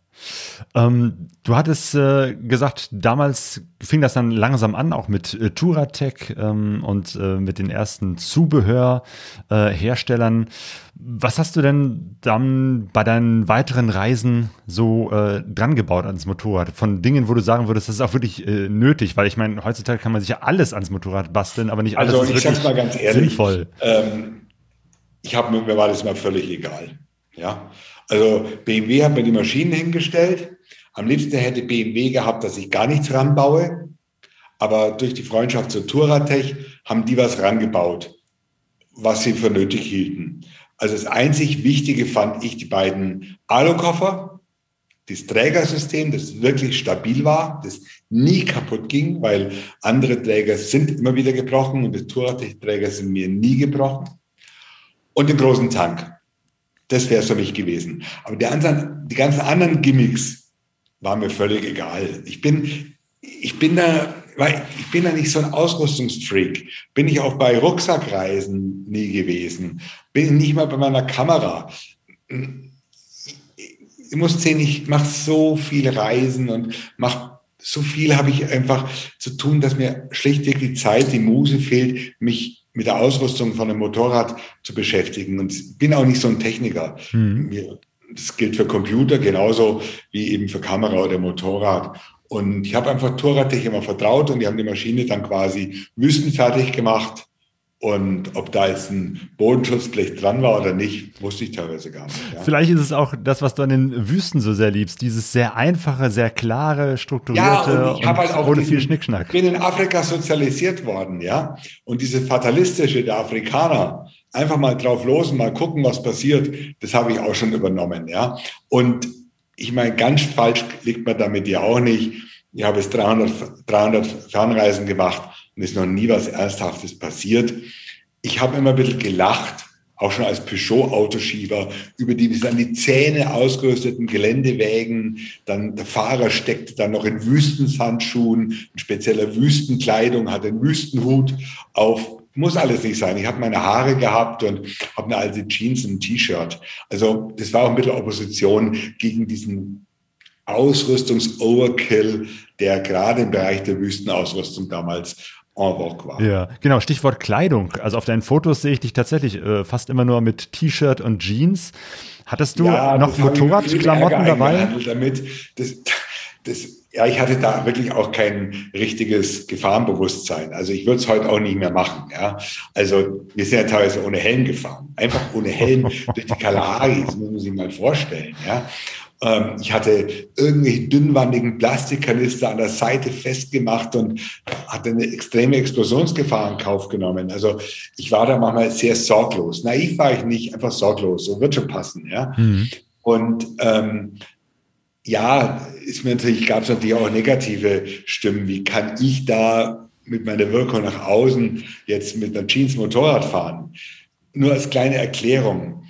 Ähm, du hattest äh, gesagt, damals fing das dann langsam an, auch mit äh, Turatec ähm, und äh, mit den ersten Zubehörherstellern. Was hast du denn dann bei deinen weiteren Reisen so äh, dran gebaut ans Motorrad? Von Dingen, wo du sagen würdest, das ist auch wirklich äh, nötig, weil ich meine, heutzutage kann man sich ja alles ans Motorrad basteln, aber nicht alles also, ist wirklich mal ganz ehrlich, sinnvoll. Ähm, ich habe mir war das mal völlig egal. Ja, also BMW hat mir die Maschinen hingestellt. Am liebsten hätte BMW gehabt, dass ich gar nichts ranbaue. Aber durch die Freundschaft zur Touratech haben die was rangebaut, was sie für nötig hielten. Also das einzig Wichtige fand ich die beiden Alukoffer, das Trägersystem, das wirklich stabil war, das nie kaputt ging, weil andere Träger sind immer wieder gebrochen und die Touratech-Träger sind mir nie gebrochen. Und den großen Tank. Das wäre es für mich gewesen. Aber die, anderen, die ganzen anderen Gimmicks waren mir völlig egal. Ich bin, ich bin da, weil ich bin da nicht so ein Ausrüstungsfreak. Bin ich auch bei Rucksackreisen nie gewesen. Bin nicht mal bei meiner Kamera. Ich muss sehen, ich mache so viele Reisen und mache so viel habe ich einfach zu tun, dass mir schlichtweg die Zeit, die Muse fehlt, mich mit der Ausrüstung von einem Motorrad zu beschäftigen. Und ich bin auch nicht so ein Techniker. Mhm. Das gilt für Computer genauso wie eben für Kamera oder Motorrad. Und ich habe einfach Touratech immer vertraut und die haben die Maschine dann quasi wüstenfertig gemacht und ob da jetzt ein Bodenschutzblech dran war oder nicht, wusste ich teilweise gar nicht. Ja. Vielleicht ist es auch das, was du an den Wüsten so sehr liebst, dieses sehr einfache, sehr klare, strukturierte ja, und, ich und halt auch ohne diesen, viel Schnickschnack. Ich bin in Afrika sozialisiert worden, ja. Und diese fatalistische der Afrikaner, einfach mal drauf los und mal gucken, was passiert, das habe ich auch schon übernommen, ja. Und ich meine, ganz falsch liegt man damit ja auch nicht. Ich habe jetzt 300, 300 Fernreisen gemacht und ist noch nie was Ernsthaftes passiert. Ich habe immer ein bisschen gelacht, auch schon als Peugeot-Autoschieber, über die bis an die Zähne ausgerüsteten Geländewägen. Dann der Fahrer steckte dann noch in Wüstensandschuhen, in spezieller Wüstenkleidung, hat einen Wüstenhut auf. muss alles nicht sein. Ich habe meine Haare gehabt und habe eine alte Jeans und ein T-Shirt. Also das war auch ein bisschen Opposition gegen diesen Ausrüstungs-Overkill, der gerade im Bereich der Wüstenausrüstung damals en war. Ja, genau, Stichwort Kleidung. Also auf deinen Fotos sehe ich dich tatsächlich äh, fast immer nur mit T-Shirt und Jeans. Hattest du ja, noch Motorradklamotten dabei? Damit. Das, das, ja, ich hatte da wirklich auch kein richtiges Gefahrenbewusstsein. Also ich würde es heute auch nicht mehr machen. Ja, also wir sind ja teilweise ohne Helm gefahren, einfach ohne Helm <laughs> durch die Kalahari. Das muss man sich mal vorstellen. Ja, ähm, ich hatte irgendwelche dünnwandigen Plastikkanister an der Seite festgemacht und hatte eine extreme Explosionsgefahr in Kauf genommen. Also ich war da manchmal sehr sorglos. Naiv war ich nicht, einfach sorglos. So wird schon passen. Ja. Mhm. Und ähm, ja, ist mir natürlich, gab es natürlich auch negative Stimmen. Wie kann ich da mit meiner Wirkung nach außen jetzt mit einer Jeans Motorrad fahren? Nur als kleine Erklärung.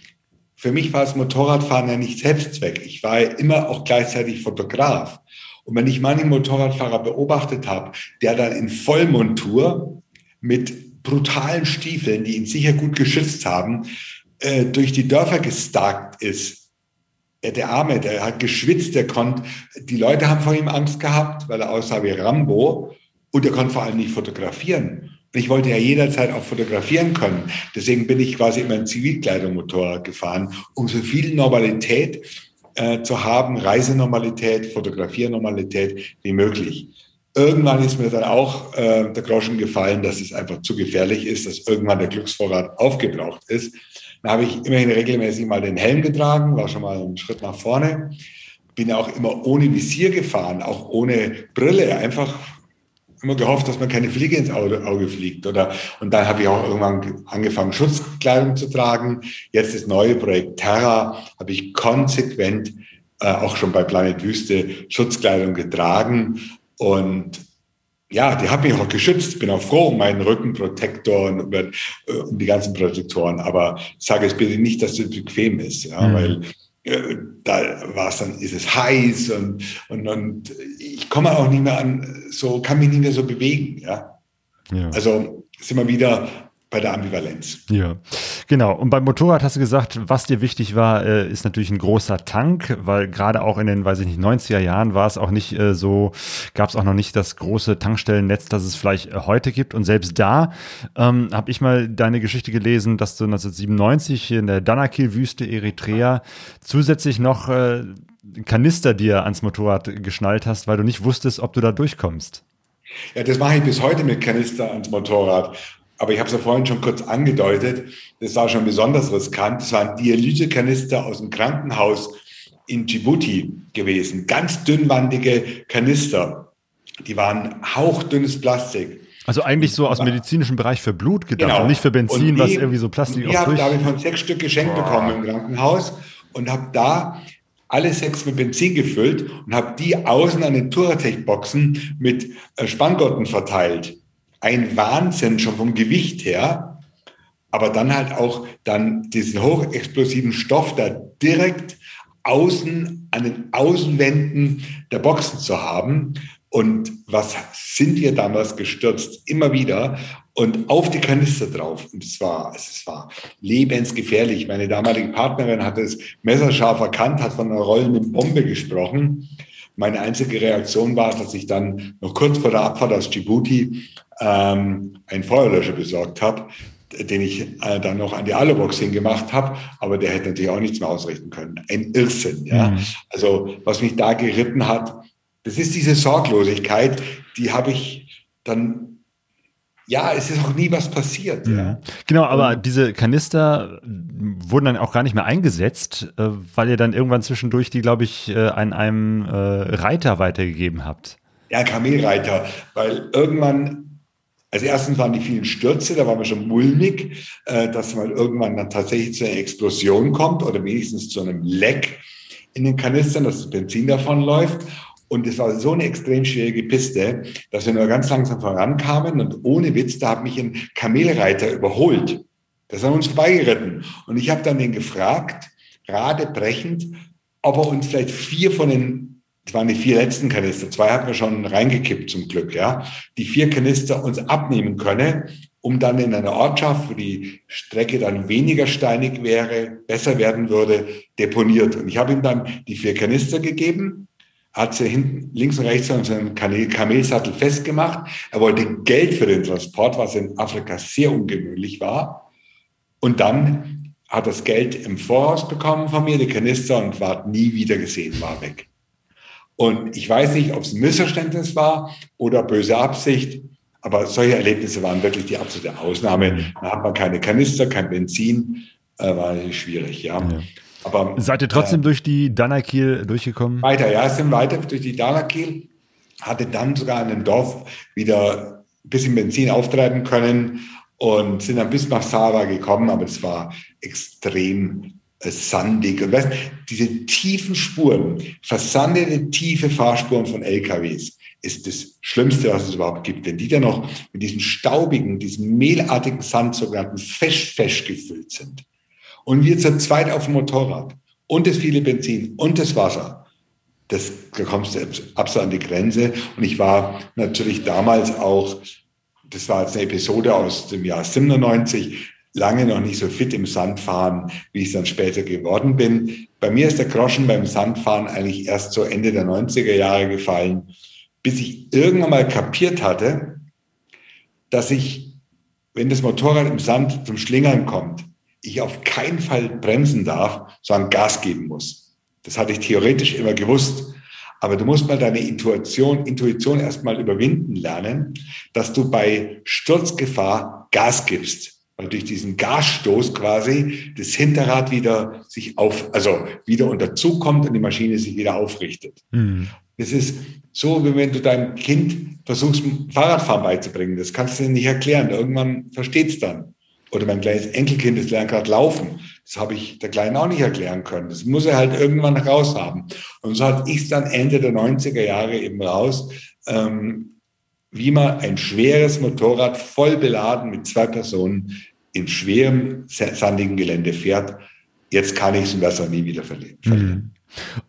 Für mich war das Motorradfahren ja nicht Selbstzweck. Ich war ja immer auch gleichzeitig Fotograf. Und wenn ich manchen Motorradfahrer beobachtet habe, der dann in Vollmontur mit brutalen Stiefeln, die ihn sicher gut geschützt haben, äh, durch die Dörfer gestarkt ist, ja, der Arme, der hat geschwitzt, der konnte, die Leute haben vor ihm Angst gehabt, weil er aussah wie Rambo und er konnte vor allem nicht fotografieren. Ich wollte ja jederzeit auch fotografieren können. Deswegen bin ich quasi immer in Zivilkleidung-Motorrad gefahren, um so viel Normalität äh, zu haben, Reisenormalität, Fotografiernormalität wie möglich. Irgendwann ist mir dann auch äh, der Groschen gefallen, dass es einfach zu gefährlich ist, dass irgendwann der Glücksvorrat aufgebraucht ist. Da habe ich immerhin regelmäßig mal den Helm getragen, war schon mal einen Schritt nach vorne. Bin auch immer ohne Visier gefahren, auch ohne Brille, einfach immer gehofft, dass man keine Fliege ins Auge, fliegt. Oder, und dann habe ich auch irgendwann angefangen, Schutzkleidung zu tragen. Jetzt das neue Projekt Terra habe ich konsequent äh, auch schon bei Planet Wüste Schutzkleidung getragen. Und ja, die hat mich auch geschützt. Bin auch froh um meinen Rückenprotektor und äh, um die ganzen Protektoren. Aber sage es bitte nicht, dass es bequem ist, ja, mhm. weil äh, da war es dann, ist es heiß und, und, und ich komme auch nicht mehr an, so kann mich nicht mehr so bewegen, ja. ja. Also sind wir wieder bei der Ambivalenz. Ja, genau. Und beim Motorrad hast du gesagt, was dir wichtig war, äh, ist natürlich ein großer Tank, weil gerade auch in den, weiß ich nicht, 90er Jahren war es auch nicht äh, so, gab es auch noch nicht das große Tankstellennetz, das es vielleicht äh, heute gibt. Und selbst da ähm, habe ich mal deine Geschichte gelesen, dass du 1997 in der Danakil-Wüste Eritrea zusätzlich noch äh, Kanister dir ans Motorrad geschnallt hast, weil du nicht wusstest, ob du da durchkommst. Ja, das mache ich bis heute mit Kanister ans Motorrad. Aber ich habe es ja vorhin schon kurz angedeutet, das war schon besonders riskant. Das waren Dialysekanister aus dem Krankenhaus in Djibouti gewesen. Ganz dünnwandige Kanister. Die waren hauchdünnes Plastik. Also eigentlich so aus medizinischem Bereich für Blut gedacht genau. und nicht für Benzin, die, was irgendwie so Plastik Ich habe ich von sechs Stück geschenkt Boah. bekommen im Krankenhaus und habe da alle sechs mit Benzin gefüllt und habe die außen an den Touratech-Boxen mit äh, Spanngurten verteilt ein Wahnsinn schon vom Gewicht her, aber dann halt auch dann diesen hochexplosiven Stoff da direkt außen an den Außenwänden der Boxen zu haben. Und was sind wir damals gestürzt? Immer wieder und auf die Kanister drauf. Und es war, es war lebensgefährlich. Meine damalige Partnerin hat es messerscharf erkannt, hat von einer rollenden Bombe gesprochen. Meine einzige Reaktion war, dass ich dann noch kurz vor der Abfahrt aus Djibouti ähm, einen Feuerlöscher besorgt habe, den ich äh, dann noch an die Alubox hingemacht habe, aber der hätte natürlich auch nichts mehr ausrichten können. Ein Irrsinn, ja. Mhm. Also was mich da geritten hat, das ist diese Sorglosigkeit, die habe ich dann ja, es ist auch nie was passiert. Ja. ja. Genau, aber diese Kanister wurden dann auch gar nicht mehr eingesetzt, äh, weil ihr dann irgendwann zwischendurch die, glaube ich, äh, an einem äh, Reiter weitergegeben habt. Ja, Kamelreiter, weil irgendwann also erstens waren die vielen Stürze, da waren wir schon mulmig, dass mal irgendwann dann tatsächlich zu einer Explosion kommt oder wenigstens zu einem Leck in den Kanistern, dass das Benzin davon läuft. Und es war so eine extrem schwierige Piste, dass wir nur ganz langsam vorankamen und ohne Witz, da hat mich ein Kamelreiter überholt. Das an uns vorbeigeritten. Und ich habe dann den gefragt, radebrechend, ob er uns vielleicht vier von den das waren die vier letzten Kanister. Zwei hatten wir schon reingekippt zum Glück, ja. Die vier Kanister uns abnehmen könne, um dann in einer Ortschaft, wo die Strecke dann weniger steinig wäre, besser werden würde, deponiert. Und ich habe ihm dann die vier Kanister gegeben, hat sie hinten links und rechts an seinem Kamelsattel festgemacht. Er wollte Geld für den Transport, was in Afrika sehr ungewöhnlich war. Und dann hat das Geld im Voraus bekommen von mir, die Kanister, und war nie wieder gesehen, war weg. Und ich weiß nicht, ob es ein Missverständnis war oder böse Absicht. Aber solche Erlebnisse waren wirklich die absolute Ausnahme. Da hat man keine Kanister, kein Benzin, äh, war schwierig, ja. ja. Aber, Seid ihr trotzdem äh, durch die Danakil durchgekommen? Weiter, ja, sind weiter durch die Danakil. Hatte dann sogar in dem Dorf wieder ein bisschen Benzin auftreiben können und sind dann bis nach Sava gekommen, aber es war extrem äh, sandig. Und weißt, diese tiefen Spuren, versandete tiefe Fahrspuren von LKWs, ist das Schlimmste, was es überhaupt gibt. Wenn die dann noch mit diesem staubigen, diesem mehlartigen Sand sogenannten Fesch-Fesch gefüllt sind und wir zu zweit auf dem Motorrad und das viele Benzin und das Wasser, das, da kommst du absolut an die Grenze. Und ich war natürlich damals auch, das war jetzt eine Episode aus dem Jahr 97, lange noch nicht so fit im Sandfahren, wie ich es dann später geworden bin. Bei mir ist der Groschen beim Sandfahren eigentlich erst so Ende der 90er Jahre gefallen bis ich irgendwann mal kapiert hatte, dass ich, wenn das Motorrad im Sand zum Schlingern kommt, ich auf keinen Fall bremsen darf, sondern Gas geben muss. Das hatte ich theoretisch immer gewusst. Aber du musst mal deine Intuition, Intuition erstmal überwinden lernen, dass du bei Sturzgefahr Gas gibst. Weil durch diesen Gasstoß quasi das Hinterrad wieder sich auf, also wieder unter Zug kommt und die Maschine sich wieder aufrichtet. Mhm. Das ist so, wie wenn du deinem Kind versuchst, Fahrradfahren beizubringen. Das kannst du nicht erklären. Irgendwann versteht es dann. Oder mein kleines Enkelkind, das lernt gerade laufen. Das habe ich der Kleinen auch nicht erklären können. Das muss er halt irgendwann raus haben. Und so hatte ich es dann Ende der 90er Jahre eben raus, ähm, wie man ein schweres Motorrad voll beladen mit zwei Personen in schwerem, sandigen Gelände fährt. Jetzt kann ich es und werde nie wieder verlieren. Mhm.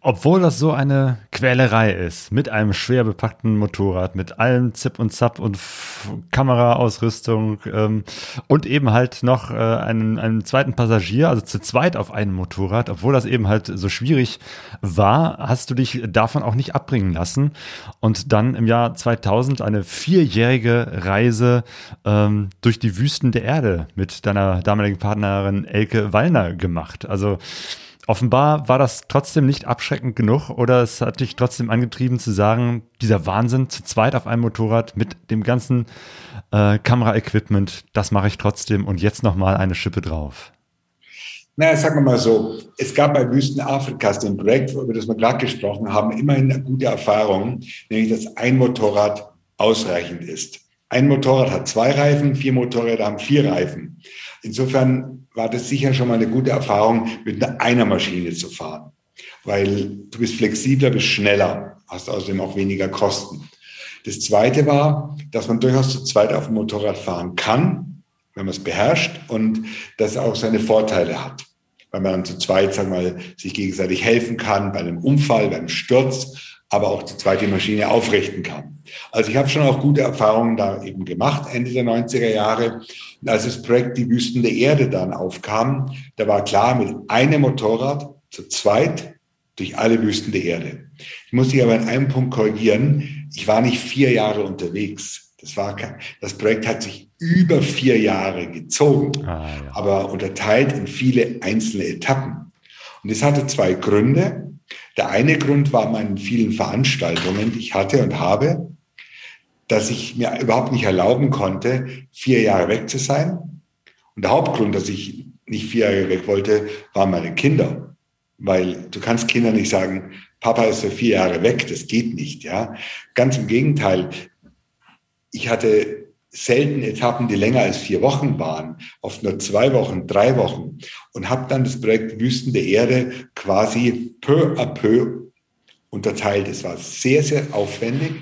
Obwohl das so eine Quälerei ist, mit einem schwer bepackten Motorrad, mit allem Zip und Zap und F Kameraausrüstung ähm, und eben halt noch äh, einen, einen zweiten Passagier, also zu zweit auf einem Motorrad, obwohl das eben halt so schwierig war, hast du dich davon auch nicht abbringen lassen und dann im Jahr 2000 eine vierjährige Reise ähm, durch die Wüsten der Erde mit deiner damaligen Partnerin Elke Wallner gemacht. Also Offenbar war das trotzdem nicht abschreckend genug oder es hat dich trotzdem angetrieben zu sagen, dieser Wahnsinn zu zweit auf einem Motorrad mit dem ganzen äh, Kameraequipment, das mache ich trotzdem und jetzt nochmal eine Schippe drauf. Naja, sagen wir mal so, es gab bei Wüsten Afrikas, dem Projekt, über das wir gerade gesprochen haben, immerhin eine gute Erfahrung, nämlich dass ein Motorrad ausreichend ist. Ein Motorrad hat zwei Reifen, vier Motorräder haben vier Reifen. Insofern war das sicher schon mal eine gute Erfahrung, mit einer Maschine zu fahren, weil du bist flexibler, bist schneller, hast außerdem auch weniger Kosten. Das Zweite war, dass man durchaus zu zweit auf dem Motorrad fahren kann, wenn man es beherrscht und das auch seine Vorteile hat, weil man zu zweit, sagen wir mal, sich gegenseitig helfen kann bei einem Unfall, beim Sturz, aber auch zu zweit die Maschine aufrichten kann. Also ich habe schon auch gute Erfahrungen da eben gemacht, Ende der 90er Jahre. Und als das Projekt Die Wüsten der Erde dann aufkam, da war klar, mit einem Motorrad zu zweit durch alle Wüsten der Erde. Ich muss dich aber in einem Punkt korrigieren. Ich war nicht vier Jahre unterwegs. Das, war kein, das Projekt hat sich über vier Jahre gezogen, ah, ja. aber unterteilt in viele einzelne Etappen. Und es hatte zwei Gründe. Der eine Grund war meinen vielen Veranstaltungen, die ich hatte und habe dass ich mir überhaupt nicht erlauben konnte, vier Jahre weg zu sein. Und der Hauptgrund, dass ich nicht vier Jahre weg wollte, waren meine Kinder. Weil du kannst Kindern nicht sagen, Papa ist für vier Jahre weg, das geht nicht, ja. Ganz im Gegenteil. Ich hatte selten Etappen, die länger als vier Wochen waren, oft nur zwei Wochen, drei Wochen und habe dann das Projekt Wüsten der Erde quasi peu à peu unterteilt. Es war sehr, sehr aufwendig.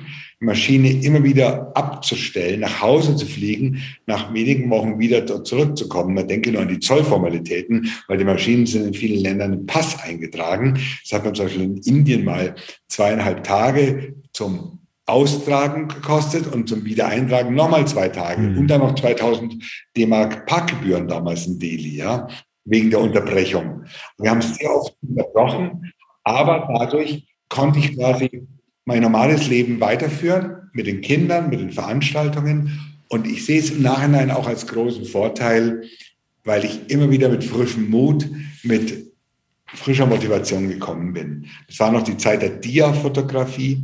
Maschine immer wieder abzustellen, nach Hause zu fliegen, nach wenigen Wochen wieder zurückzukommen. Man denke nur an die Zollformalitäten, weil die Maschinen sind in vielen Ländern im Pass eingetragen. Das hat man zum Beispiel in Indien mal zweieinhalb Tage zum Austragen gekostet und zum Wiedereintragen nochmal zwei Tage mhm. und dann noch 2000 D-Mark Parkgebühren damals in Delhi, ja, wegen der Unterbrechung. Wir haben es sehr oft unterbrochen, aber dadurch konnte ich quasi mein normales Leben weiterführen mit den Kindern, mit den Veranstaltungen. Und ich sehe es im Nachhinein auch als großen Vorteil, weil ich immer wieder mit frischem Mut, mit frischer Motivation gekommen bin. Das war noch die Zeit der Dia-Fotografie.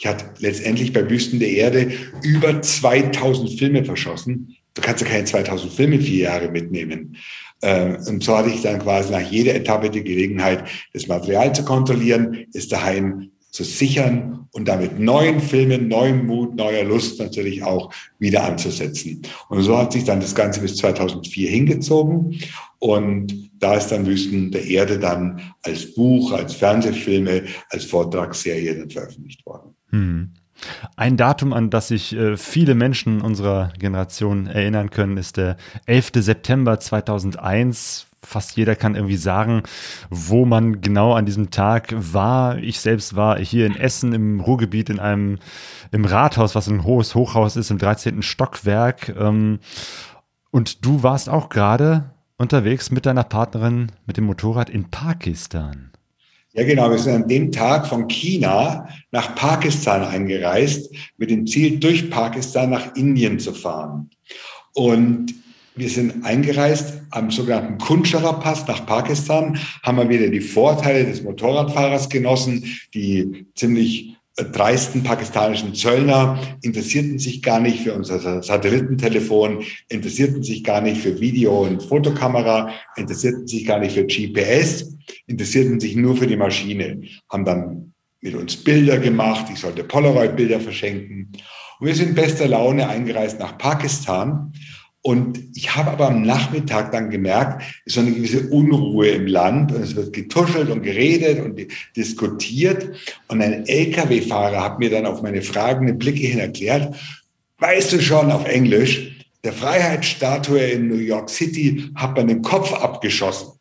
Ich hatte letztendlich bei Wüsten der Erde über 2000 Filme verschossen. Du kannst ja keine 2000 Filme vier Jahre mitnehmen. Ähm, und so hatte ich dann quasi nach jeder Etappe die Gelegenheit, das Material zu kontrollieren, es daheim zu sichern und damit neuen Filmen, neuem Mut, neuer Lust natürlich auch wieder anzusetzen. Und so hat sich dann das Ganze bis 2004 hingezogen. Und da ist dann Wüsten der Erde dann als Buch, als Fernsehfilme, als Vortragsserie dann veröffentlicht worden. Hm. Ein Datum, an das sich äh, viele Menschen unserer Generation erinnern können, ist der 11. September 2001 fast jeder kann irgendwie sagen, wo man genau an diesem Tag war. Ich selbst war hier in Essen im Ruhrgebiet in einem im Rathaus, was ein hohes Hochhaus ist, im 13. Stockwerk. Ähm, und du warst auch gerade unterwegs mit deiner Partnerin mit dem Motorrad in Pakistan. Ja, genau. Wir sind an dem Tag von China nach Pakistan eingereist, mit dem Ziel, durch Pakistan nach Indien zu fahren. Und wir sind eingereist am sogenannten Kunschara-Pass nach Pakistan, haben wir wieder die Vorteile des Motorradfahrers genossen, die ziemlich dreisten pakistanischen Zöllner interessierten sich gar nicht für unser Satellitentelefon, interessierten sich gar nicht für Video- und Fotokamera, interessierten sich gar nicht für GPS, interessierten sich nur für die Maschine, haben dann mit uns Bilder gemacht, ich sollte Polaroid-Bilder verschenken. Und wir sind bester Laune eingereist nach Pakistan und ich habe aber am Nachmittag dann gemerkt, ist so eine gewisse Unruhe im Land und es wird getuschelt und geredet und diskutiert. Und ein Lkw-Fahrer hat mir dann auf meine fragenden Blicke hin erklärt, weißt du schon auf Englisch, der Freiheitsstatue in New York City hat man den Kopf abgeschossen.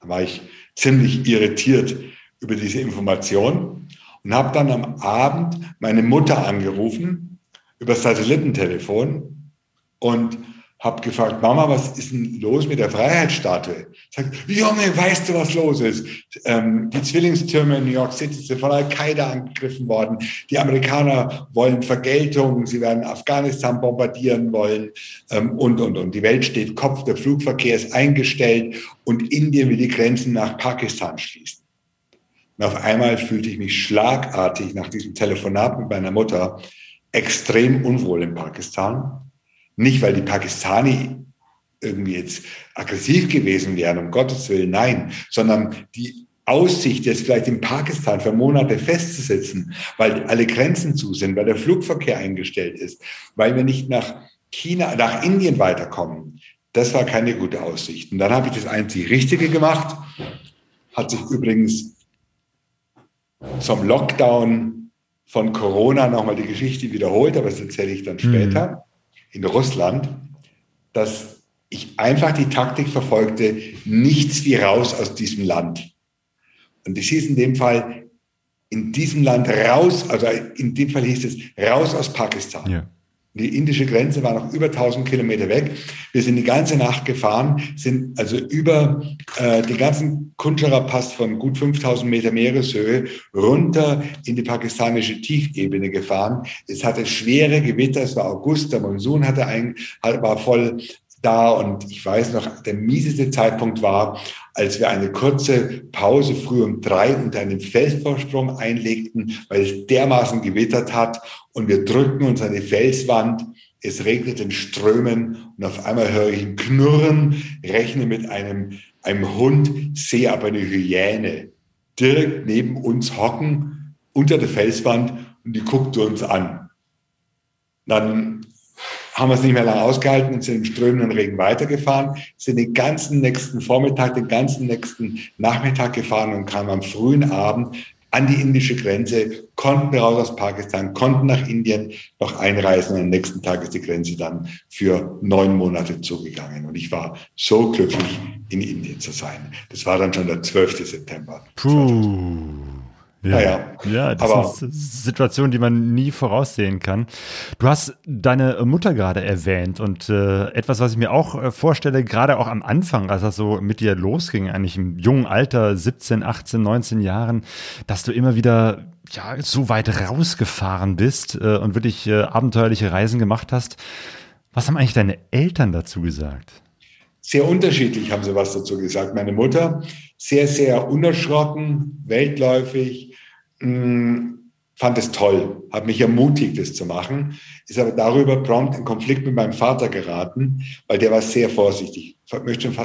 Da war ich ziemlich irritiert über diese Information und habe dann am Abend meine Mutter angerufen über das Satellitentelefon und habe gefragt, Mama, was ist denn los mit der Freiheitsstatue? Sagt, Junge, weißt du, was los ist? Ähm, die Zwillingstürme in New York City sind von Al-Qaida angegriffen worden. Die Amerikaner wollen Vergeltung, sie werden Afghanistan bombardieren wollen ähm, und, und, und. Die Welt steht Kopf, der Flugverkehr ist eingestellt und Indien will die Grenzen nach Pakistan schließen. Und auf einmal fühlte ich mich schlagartig nach diesem Telefonat mit meiner Mutter extrem unwohl in Pakistan nicht, weil die Pakistani irgendwie jetzt aggressiv gewesen wären, um Gottes Willen, nein, sondern die Aussicht, jetzt vielleicht in Pakistan für Monate festzusetzen, weil alle Grenzen zu sind, weil der Flugverkehr eingestellt ist, weil wir nicht nach China, nach Indien weiterkommen, das war keine gute Aussicht. Und dann habe ich das einzig Richtige gemacht, hat sich übrigens zum Lockdown von Corona nochmal die Geschichte wiederholt, aber das erzähle ich dann später. In Russland, dass ich einfach die Taktik verfolgte, nichts wie raus aus diesem Land. Und das hieß in dem Fall, in diesem Land raus, also in dem Fall hieß es raus aus Pakistan. Ja. Die indische Grenze war noch über 1000 Kilometer weg. Wir sind die ganze Nacht gefahren, sind also über äh, den ganzen Kunjara-Pass von gut 5000 Meter Meereshöhe runter in die pakistanische Tiefebene gefahren. Es hatte schwere Gewitter, es war August, der Monsun hatte ein, war voll da und ich weiß noch, der mieseste Zeitpunkt war, als wir eine kurze Pause früh um drei unter einem Felsvorsprung einlegten, weil es dermaßen gewittert hat und wir drückten uns an die Felswand. Es regnete in Strömen und auf einmal höre ich ein Knurren, rechne mit einem, einem Hund, sehe aber eine Hyäne direkt neben uns hocken unter der Felswand und die guckte uns an. Dann haben wir es nicht mehr lange ausgehalten und sind im strömenden Regen weitergefahren, sind den ganzen nächsten Vormittag, den ganzen nächsten Nachmittag gefahren und kamen am frühen Abend an die indische Grenze, konnten raus aus Pakistan, konnten nach Indien noch einreisen am nächsten Tag ist die Grenze dann für neun Monate zugegangen. Und ich war so glücklich, in Indien zu sein. Das war dann schon der 12. September. Puh. Ja, naja. ja das Aber, sind Situationen, die man nie voraussehen kann. Du hast deine Mutter gerade erwähnt und äh, etwas, was ich mir auch äh, vorstelle, gerade auch am Anfang, als das so mit dir losging, eigentlich im jungen Alter, 17, 18, 19 Jahren, dass du immer wieder ja, so weit rausgefahren bist äh, und wirklich äh, abenteuerliche Reisen gemacht hast. Was haben eigentlich deine Eltern dazu gesagt? Sehr unterschiedlich haben sie was dazu gesagt. Meine Mutter, sehr, sehr unerschrocken, weltläufig, mm, fand es toll, hat mich ermutigt, das zu machen, ist aber darüber prompt in Konflikt mit meinem Vater geraten, weil der war sehr vorsichtig. Ich möchte schon,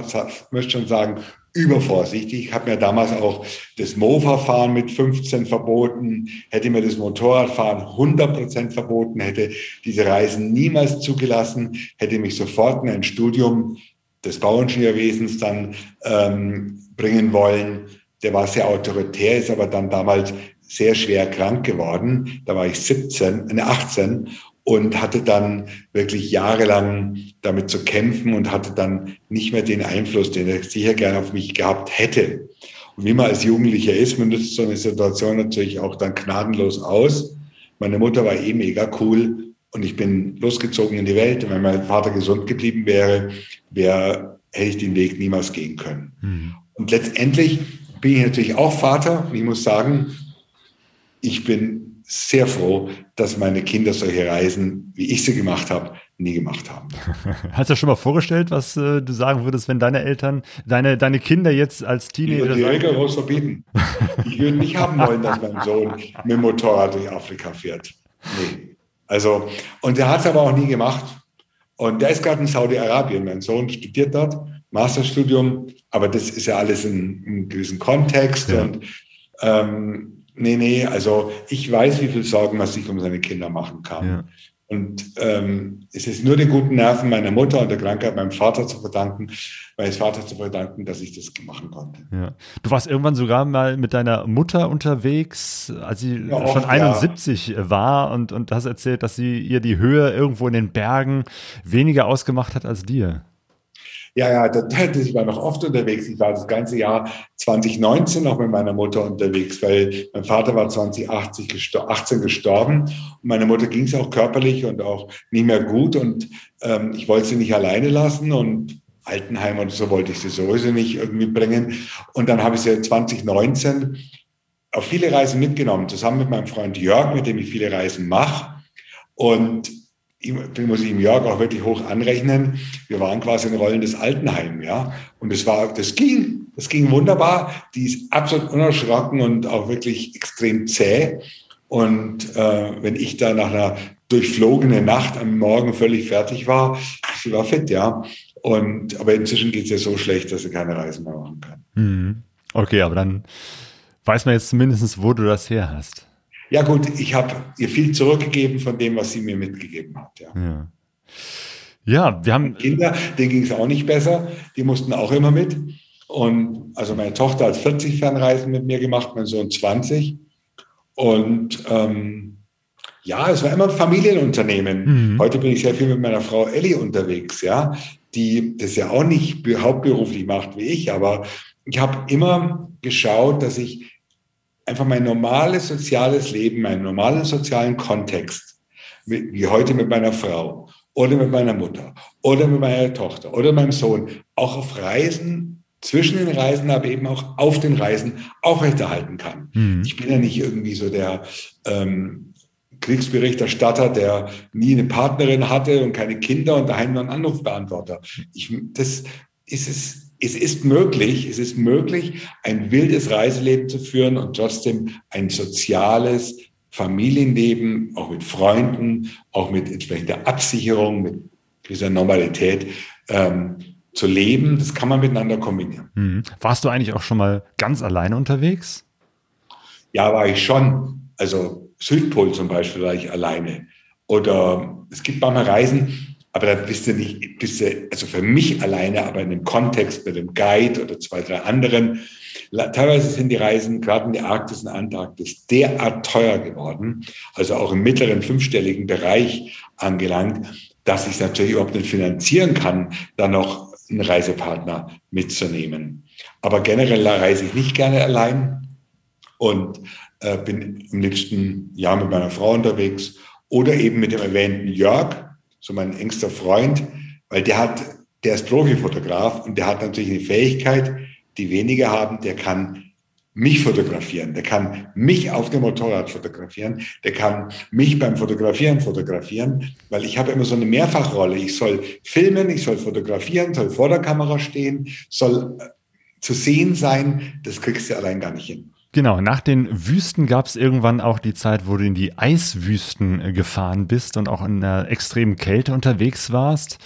möchte schon sagen, übervorsichtig. Ich habe mir damals auch das Mo-Verfahren mit 15 verboten, hätte mir das Motorradfahren 100 Prozent verboten, hätte diese Reisen niemals zugelassen, hätte mich sofort in ein Studium des Bauingenieurwesens dann ähm, bringen wollen. Der war sehr autoritär, ist aber dann damals sehr schwer krank geworden. Da war ich 17, äh, 18 und hatte dann wirklich jahrelang damit zu kämpfen und hatte dann nicht mehr den Einfluss, den er sicher gerne auf mich gehabt hätte. Und wie man als Jugendlicher ist, man nutzt so eine Situation natürlich auch dann gnadenlos aus. Meine Mutter war eh mega cool und ich bin losgezogen in die Welt. Und wenn mein Vater gesund geblieben wäre, wäre hätte ich den Weg niemals gehen können. Mhm. Und letztendlich bin ich natürlich auch Vater und ich muss sagen, ich bin sehr froh, dass meine Kinder solche Reisen, wie ich sie gemacht habe, nie gemacht haben. <laughs> Hast du schon mal vorgestellt, was äh, du sagen würdest, wenn deine Eltern, deine, deine Kinder jetzt als Teenager. Ich würde die rigoros verbieten. Ich würde nicht haben wollen, dass mein Sohn mit dem Motorrad durch Afrika fährt. Nee. Also, und der hat es aber auch nie gemacht. Und der ist gerade in Saudi-Arabien. Mein Sohn studiert dort, Masterstudium, aber das ist ja alles in, in einem gewissen Kontext. Ja. Und ähm, Nee, nee, also ich weiß, wie viel Sorgen man sich um seine Kinder machen kann. Ja. Und ähm, es ist nur den guten Nerven meiner Mutter und der Krankheit meinem Vater zu verdanken, meines Vater zu verdanken, dass ich das machen konnte. Ja. Du warst irgendwann sogar mal mit deiner Mutter unterwegs, als sie ja, schon 71 ja. war und, und hast erzählt, dass sie ihr die Höhe irgendwo in den Bergen weniger ausgemacht hat als dir. Ja, ja, das, ich war noch oft unterwegs. Ich war das ganze Jahr 2019 noch mit meiner Mutter unterwegs, weil mein Vater war 2018 gestor 18 gestorben und meine Mutter ging es auch körperlich und auch nicht mehr gut und ähm, ich wollte sie nicht alleine lassen und Altenheim und so wollte ich sie sowieso nicht irgendwie bringen. Und dann habe ich sie 2019 auf viele Reisen mitgenommen, zusammen mit meinem Freund Jörg, mit dem ich viele Reisen mache. Und den muss ich im Jörg auch wirklich hoch anrechnen. Wir waren quasi ein rollendes Altenheim, ja. Und es war, das ging, das ging wunderbar. Die ist absolut unerschrocken und auch wirklich extrem zäh. Und äh, wenn ich da nach einer durchflogenen Nacht am Morgen völlig fertig war, sie war fit, ja. Und aber inzwischen geht es ja so schlecht, dass sie keine Reisen mehr machen kann. Mhm. Okay, aber dann weiß man jetzt zumindest, wo du das her hast. Ja gut, ich habe ihr viel zurückgegeben von dem, was sie mir mitgegeben hat. Ja, ja. ja wir haben Und Kinder, denen ging es auch nicht besser. Die mussten auch immer mit. Und also meine Tochter hat 40 Fernreisen mit mir gemacht, mein Sohn 20. Und ähm, ja, es war immer ein Familienunternehmen. Mhm. Heute bin ich sehr viel mit meiner Frau Ellie unterwegs, ja, die das ja auch nicht hauptberuflich macht wie ich, aber ich habe immer geschaut, dass ich einfach mein normales soziales Leben, meinen normalen sozialen Kontext, wie heute mit meiner Frau oder mit meiner Mutter oder mit meiner Tochter oder meinem Sohn, auch auf Reisen, zwischen den Reisen, aber eben auch auf den Reisen aufrechterhalten kann. Mhm. Ich bin ja nicht irgendwie so der ähm, Kriegsberichterstatter, der nie eine Partnerin hatte und keine Kinder und daheim nur einen Anrufbeantworter. Ich, das ist es es ist möglich, es ist möglich, ein wildes Reiseleben zu führen und trotzdem ein soziales Familienleben, auch mit Freunden, auch mit entsprechender Absicherung, mit dieser Normalität ähm, zu leben. Das kann man miteinander kombinieren. Mhm. Warst du eigentlich auch schon mal ganz alleine unterwegs? Ja, war ich schon. Also Südpol zum Beispiel war ich alleine. Oder es gibt manchmal Reisen, aber da bist du nicht, bist du, also für mich alleine, aber in dem Kontext mit dem Guide oder zwei, drei anderen. Teilweise sind die Reisen gerade in der Arktis und Antarktis derart teuer geworden, also auch im mittleren fünfstelligen Bereich angelangt, dass ich es natürlich überhaupt nicht finanzieren kann, da noch einen Reisepartner mitzunehmen. Aber generell reise ich nicht gerne allein. Und äh, bin am liebsten ja mit meiner Frau unterwegs oder eben mit dem erwähnten Jörg, so mein engster Freund, weil der hat, der ist Profifotograf und der hat natürlich eine Fähigkeit, die wenige haben, der kann mich fotografieren, der kann mich auf dem Motorrad fotografieren, der kann mich beim Fotografieren fotografieren, weil ich habe immer so eine Mehrfachrolle. Ich soll filmen, ich soll fotografieren, soll vor der Kamera stehen, soll äh, zu sehen sein. Das kriegst du allein gar nicht hin. Genau, nach den Wüsten gab es irgendwann auch die Zeit, wo du in die Eiswüsten äh, gefahren bist und auch in einer extremen Kälte unterwegs warst.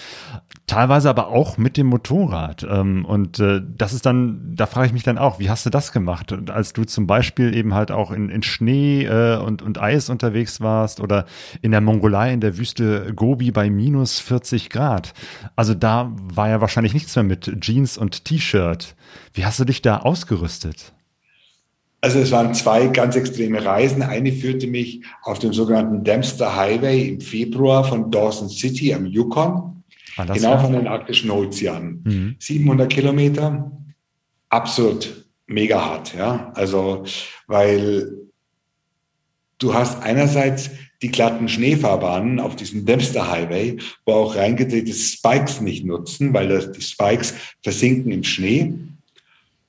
Teilweise aber auch mit dem Motorrad. Ähm, und äh, das ist dann, da frage ich mich dann auch, wie hast du das gemacht? Als du zum Beispiel eben halt auch in, in Schnee äh, und, und Eis unterwegs warst oder in der Mongolei in der Wüste Gobi bei minus 40 Grad. Also da war ja wahrscheinlich nichts mehr mit Jeans und T-Shirt. Wie hast du dich da ausgerüstet? Also es waren zwei ganz extreme Reisen. Eine führte mich auf dem sogenannten Dempster Highway im Februar von Dawson City am Yukon, genau von den arktischen Ozeanen. Mhm. 700 Kilometer, absolut mega hart. Ja? Also, weil du hast einerseits die glatten Schneefahrbahnen auf diesem Dempster Highway, wo auch reingedrehte Spikes nicht nutzen, weil das, die Spikes versinken im Schnee.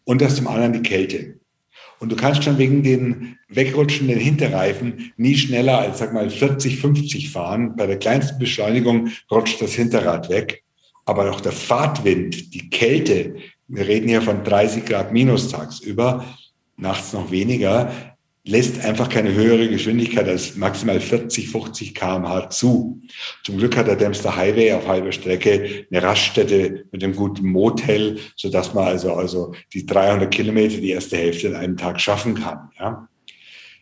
Und das zum anderen die Kälte. Und du kannst schon wegen den wegrutschenden Hinterreifen nie schneller als, sag mal, 40, 50 fahren. Bei der kleinsten Beschleunigung rutscht das Hinterrad weg. Aber auch der Fahrtwind, die Kälte, wir reden hier von 30 Grad minus tagsüber, nachts noch weniger, lässt einfach keine höhere Geschwindigkeit als maximal 40, 50 kmh zu. Zum Glück hat der Dempster Highway auf halber Strecke eine Raststätte mit einem guten Motel, so dass man also, also die 300 Kilometer, die erste Hälfte in einem Tag schaffen kann. Ja.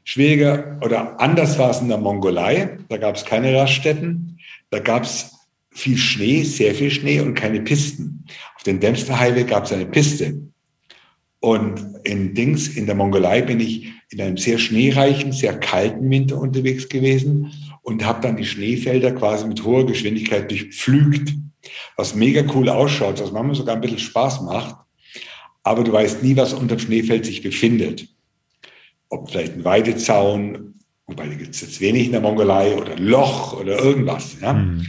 Schwieriger oder anders war es in der Mongolei. Da gab es keine Raststätten. Da gab es viel Schnee, sehr viel Schnee und keine Pisten. Auf dem Dempster Highway gab es eine Piste. Und in Dings, in der Mongolei bin ich in einem sehr schneereichen, sehr kalten Winter unterwegs gewesen und habe dann die Schneefelder quasi mit hoher Geschwindigkeit durchpflügt, was mega cool ausschaut, was manchmal sogar ein bisschen Spaß macht. Aber du weißt nie, was unter dem Schneefeld sich befindet. Ob vielleicht ein Weidezaun, wobei da gibt es jetzt wenig in der Mongolei, oder ein Loch oder irgendwas. Ja? Mhm.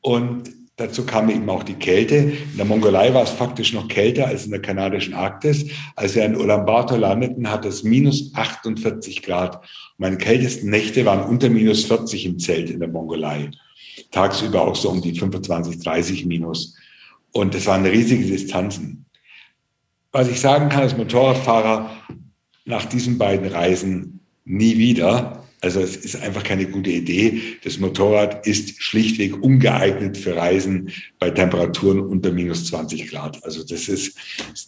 Und Dazu kam eben auch die Kälte. In der Mongolei war es faktisch noch kälter als in der kanadischen Arktis. Als wir in Ulaanbaatar landeten, hat es minus 48 Grad. Meine kältesten Nächte waren unter minus 40 im Zelt in der Mongolei. Tagsüber auch so um die 25, 30 minus. Und das waren riesige Distanzen. Was ich sagen kann als Motorradfahrer, nach diesen beiden Reisen nie wieder. Also es ist einfach keine gute Idee. Das Motorrad ist schlichtweg ungeeignet für Reisen bei Temperaturen unter minus 20 Grad. Also das ist,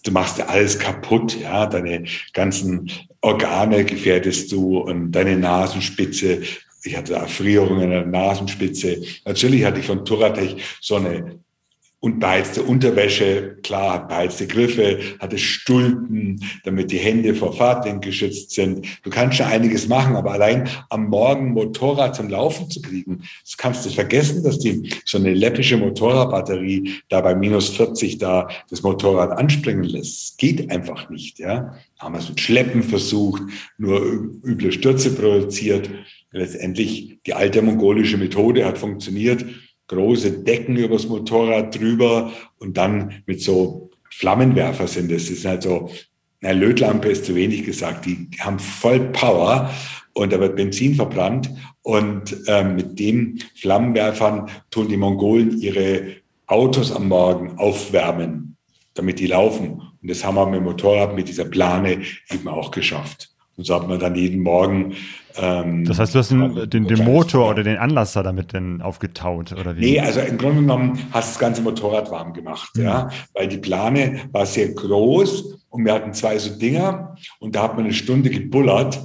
du machst alles kaputt, ja. Deine ganzen Organe gefährdest du und deine Nasenspitze. Ich hatte Erfrierungen in der Nasenspitze. Natürlich hatte ich von Touratech so eine und beheizte Unterwäsche, klar, hat beheizte Griffe, hatte Stulpen, damit die Hände vor Fahrtwind geschützt sind. Du kannst schon einiges machen, aber allein am Morgen Motorrad zum Laufen zu kriegen, das kannst du vergessen, dass die so eine läppische Motorradbatterie da bei minus 40 da das Motorrad anspringen lässt. Geht einfach nicht, ja. Haben wir es mit Schleppen versucht, nur üble Stürze produziert. Letztendlich die alte mongolische Methode hat funktioniert große Decken übers Motorrad drüber und dann mit so Flammenwerfer sind es. Das ist halt so, eine Lötlampe ist zu wenig gesagt, die haben voll Power und da wird Benzin verbrannt und ähm, mit den Flammenwerfern tun die Mongolen ihre Autos am Morgen aufwärmen, damit die laufen. Und das haben wir mit dem Motorrad, mit dieser Plane eben auch geschafft. Und so hat man dann jeden Morgen. Ähm, das heißt, du hast den, den, den Motor oder den Anlasser damit denn aufgetaut, oder wie? Nee, also im Grunde genommen hast du das ganze Motorrad warm gemacht, mhm. ja, weil die Plane war sehr groß und wir hatten zwei so Dinger und da hat man eine Stunde gebullert.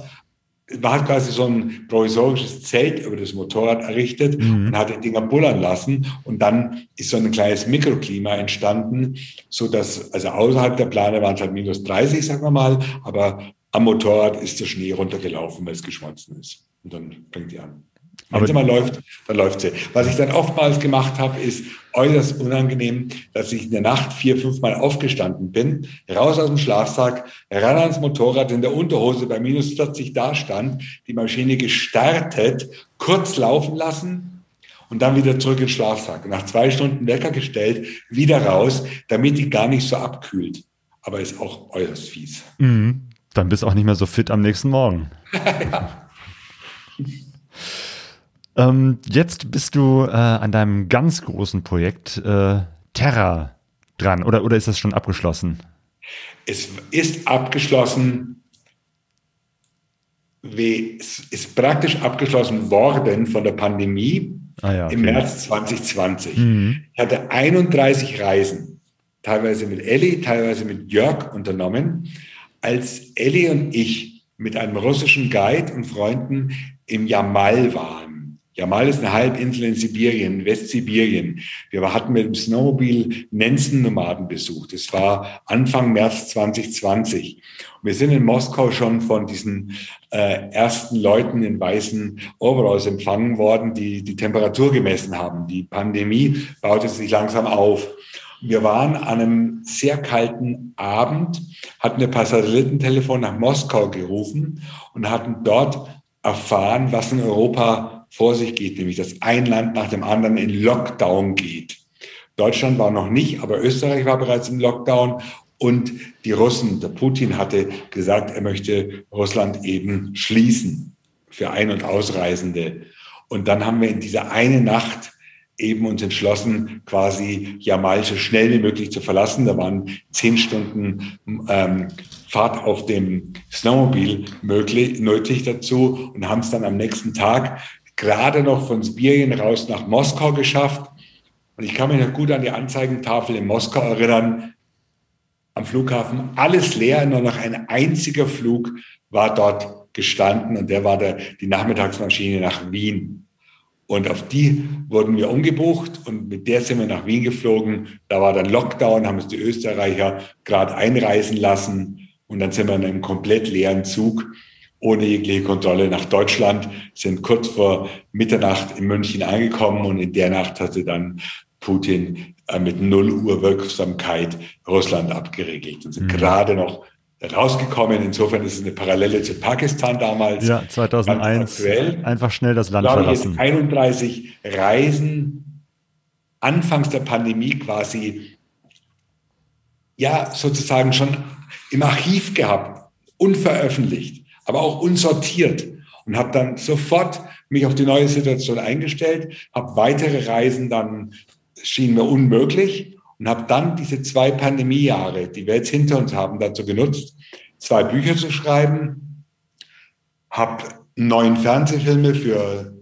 Man hat quasi so ein provisorisches Zelt über das Motorrad errichtet mhm. und hat die Dinger bullern lassen. Und dann ist so ein kleines Mikroklima entstanden, so dass, also außerhalb der Plane waren es halt minus 30, sagen wir mal, aber am Motorrad ist der Schnee runtergelaufen, weil es geschmolzen ist. Und dann fängt die an. Wenn sie mal läuft, dann läuft sie. Was ich dann oftmals gemacht habe, ist äußerst unangenehm, dass ich in der Nacht vier, fünfmal aufgestanden bin, raus aus dem Schlafsack, ran ans Motorrad, in der Unterhose bei minus 40 da stand, die Maschine gestartet, kurz laufen lassen und dann wieder zurück in den Schlafsack. Nach zwei Stunden Wecker gestellt, wieder raus, damit die gar nicht so abkühlt. Aber ist auch äußerst fies. Mhm. Dann bist du auch nicht mehr so fit am nächsten Morgen. <laughs> ja. Ähm, jetzt bist du äh, an deinem ganz großen Projekt äh, Terra dran oder, oder ist das schon abgeschlossen? Es ist abgeschlossen, wie, es ist praktisch abgeschlossen worden von der Pandemie ah ja, okay. im März 2020. Mhm. Ich hatte 31 Reisen, teilweise mit Elli, teilweise mit Jörg unternommen, als Elli und ich mit einem russischen Guide und Freunden im Jamal waren. Jamal ist eine Halbinsel in Sibirien, Westsibirien. Wir hatten mit dem Snowmobil Nenzen-Nomaden besucht. Es war Anfang März 2020. wir sind in Moskau schon von diesen äh, ersten Leuten in weißen Overalls empfangen worden, die die Temperatur gemessen haben. Die Pandemie baute sich langsam auf. Wir waren an einem sehr kalten Abend, hatten paar Satellitentelefon nach Moskau gerufen und hatten dort erfahren, was in Europa vor sich geht, nämlich dass ein Land nach dem anderen in Lockdown geht. Deutschland war noch nicht, aber Österreich war bereits im Lockdown und die Russen, der Putin hatte gesagt, er möchte Russland eben schließen für Ein- und Ausreisende. Und dann haben wir in dieser eine Nacht eben uns entschlossen, quasi Jamal so schnell wie möglich zu verlassen. Da waren zehn Stunden ähm, Fahrt auf dem Snowmobil möglich, nötig dazu und haben es dann am nächsten Tag gerade noch von Sibirien raus nach Moskau geschafft. Und ich kann mich noch gut an die Anzeigentafel in Moskau erinnern. Am Flughafen alles leer, nur noch ein einziger Flug war dort gestanden und der war der, die Nachmittagsmaschine nach Wien. Und auf die wurden wir umgebucht und mit der sind wir nach Wien geflogen. Da war dann Lockdown, haben es die Österreicher gerade einreisen lassen und dann sind wir in einem komplett leeren Zug ohne jegliche Kontrolle nach Deutschland, sind kurz vor Mitternacht in München angekommen und in der Nacht hatte dann Putin äh, mit null Uhr Wirksamkeit Russland abgeregelt und sind mhm. gerade noch rausgekommen. Insofern ist es eine Parallele zu Pakistan damals. Ja, 2001. Einfach schnell das Land verlassen. 31 Reisen anfangs der Pandemie quasi, ja, sozusagen schon im Archiv gehabt, unveröffentlicht aber auch unsortiert und habe dann sofort mich auf die neue Situation eingestellt, habe weitere Reisen dann, schien mir unmöglich und habe dann diese zwei Pandemiejahre, die wir jetzt hinter uns haben, dazu genutzt, zwei Bücher zu schreiben, habe neun Fernsehfilme für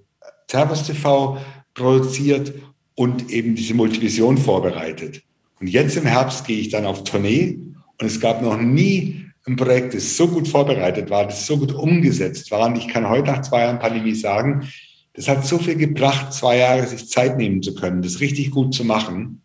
Servus TV produziert und eben diese Multivision vorbereitet. Und jetzt im Herbst gehe ich dann auf Tournee und es gab noch nie ein Projekt, das so gut vorbereitet war, das so gut umgesetzt war. Und ich kann heute nach zwei Jahren Pandemie sagen, das hat so viel gebracht, zwei Jahre sich Zeit nehmen zu können, das richtig gut zu machen.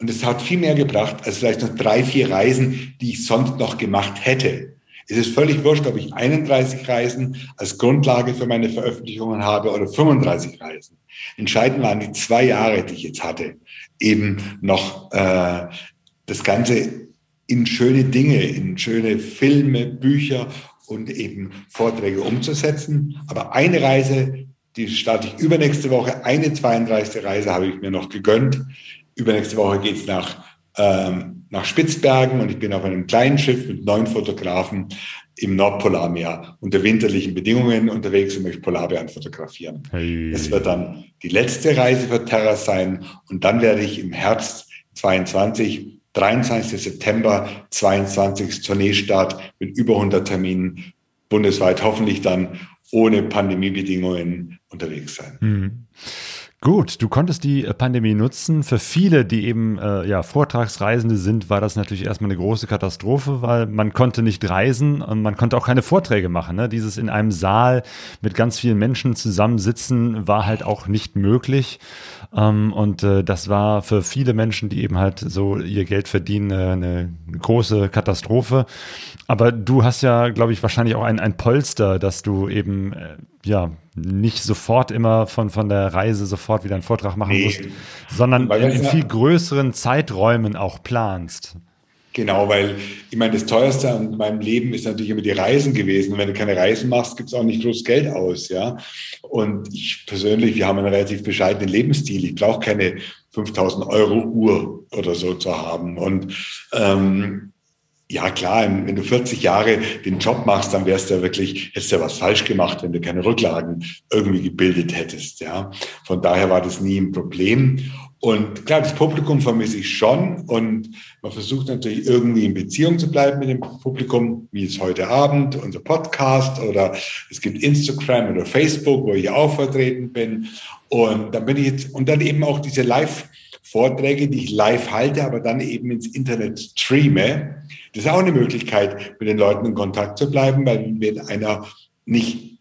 Und es hat viel mehr gebracht als vielleicht noch drei, vier Reisen, die ich sonst noch gemacht hätte. Es ist völlig wurscht, ob ich 31 Reisen als Grundlage für meine Veröffentlichungen habe oder 35 Reisen. Entscheidend waren die zwei Jahre, die ich jetzt hatte, eben noch äh, das Ganze in schöne Dinge, in schöne Filme, Bücher und eben Vorträge umzusetzen. Aber eine Reise, die starte ich übernächste Woche. Eine 32. Reise habe ich mir noch gegönnt. Übernächste Woche geht es nach, ähm, nach Spitzbergen und ich bin auf einem kleinen Schiff mit neun Fotografen im Nordpolarmeer unter winterlichen Bedingungen unterwegs und möchte Polarbären fotografieren. Hey. Das wird dann die letzte Reise für Terra sein und dann werde ich im Herbst 22 23. September 22. Tourneestart mit über 100 Terminen bundesweit, hoffentlich dann ohne Pandemiebedingungen unterwegs sein. Mhm. Gut, du konntest die äh, Pandemie nutzen. Für viele, die eben äh, ja, Vortragsreisende sind, war das natürlich erstmal eine große Katastrophe, weil man konnte nicht reisen und man konnte auch keine Vorträge machen. Ne? Dieses in einem Saal mit ganz vielen Menschen zusammensitzen war halt auch nicht möglich. Ähm, und äh, das war für viele Menschen, die eben halt so ihr Geld verdienen, äh, eine große Katastrophe. Aber du hast ja, glaube ich, wahrscheinlich auch ein, ein Polster, dass du eben äh, ja nicht sofort immer von, von der Reise sofort wieder einen Vortrag machen nee. musst, sondern in, in viel größeren Zeiträumen auch planst. Genau, weil ich meine, das teuerste an meinem Leben ist natürlich immer die Reisen gewesen. Und wenn du keine Reisen machst, gibt es auch nicht groß Geld aus, ja. Und ich persönlich, wir haben einen relativ bescheidenen Lebensstil. Ich brauche keine 5000 Euro Uhr oder so zu haben. Und ähm, ja klar, wenn du 40 Jahre den Job machst, dann wärst du ja wirklich, hättest du ja was falsch gemacht, wenn du keine Rücklagen irgendwie gebildet hättest. Ja, von daher war das nie ein Problem. Und klar, das Publikum vermisse ich schon und man versucht natürlich irgendwie in Beziehung zu bleiben mit dem Publikum, wie es heute Abend, unser Podcast oder es gibt Instagram oder Facebook, wo ich auch vertreten bin. Und dann bin ich jetzt, und dann eben auch diese Live-Vorträge, die ich live halte, aber dann eben ins Internet streame. Das ist auch eine Möglichkeit, mit den Leuten in Kontakt zu bleiben, weil wenn einer nicht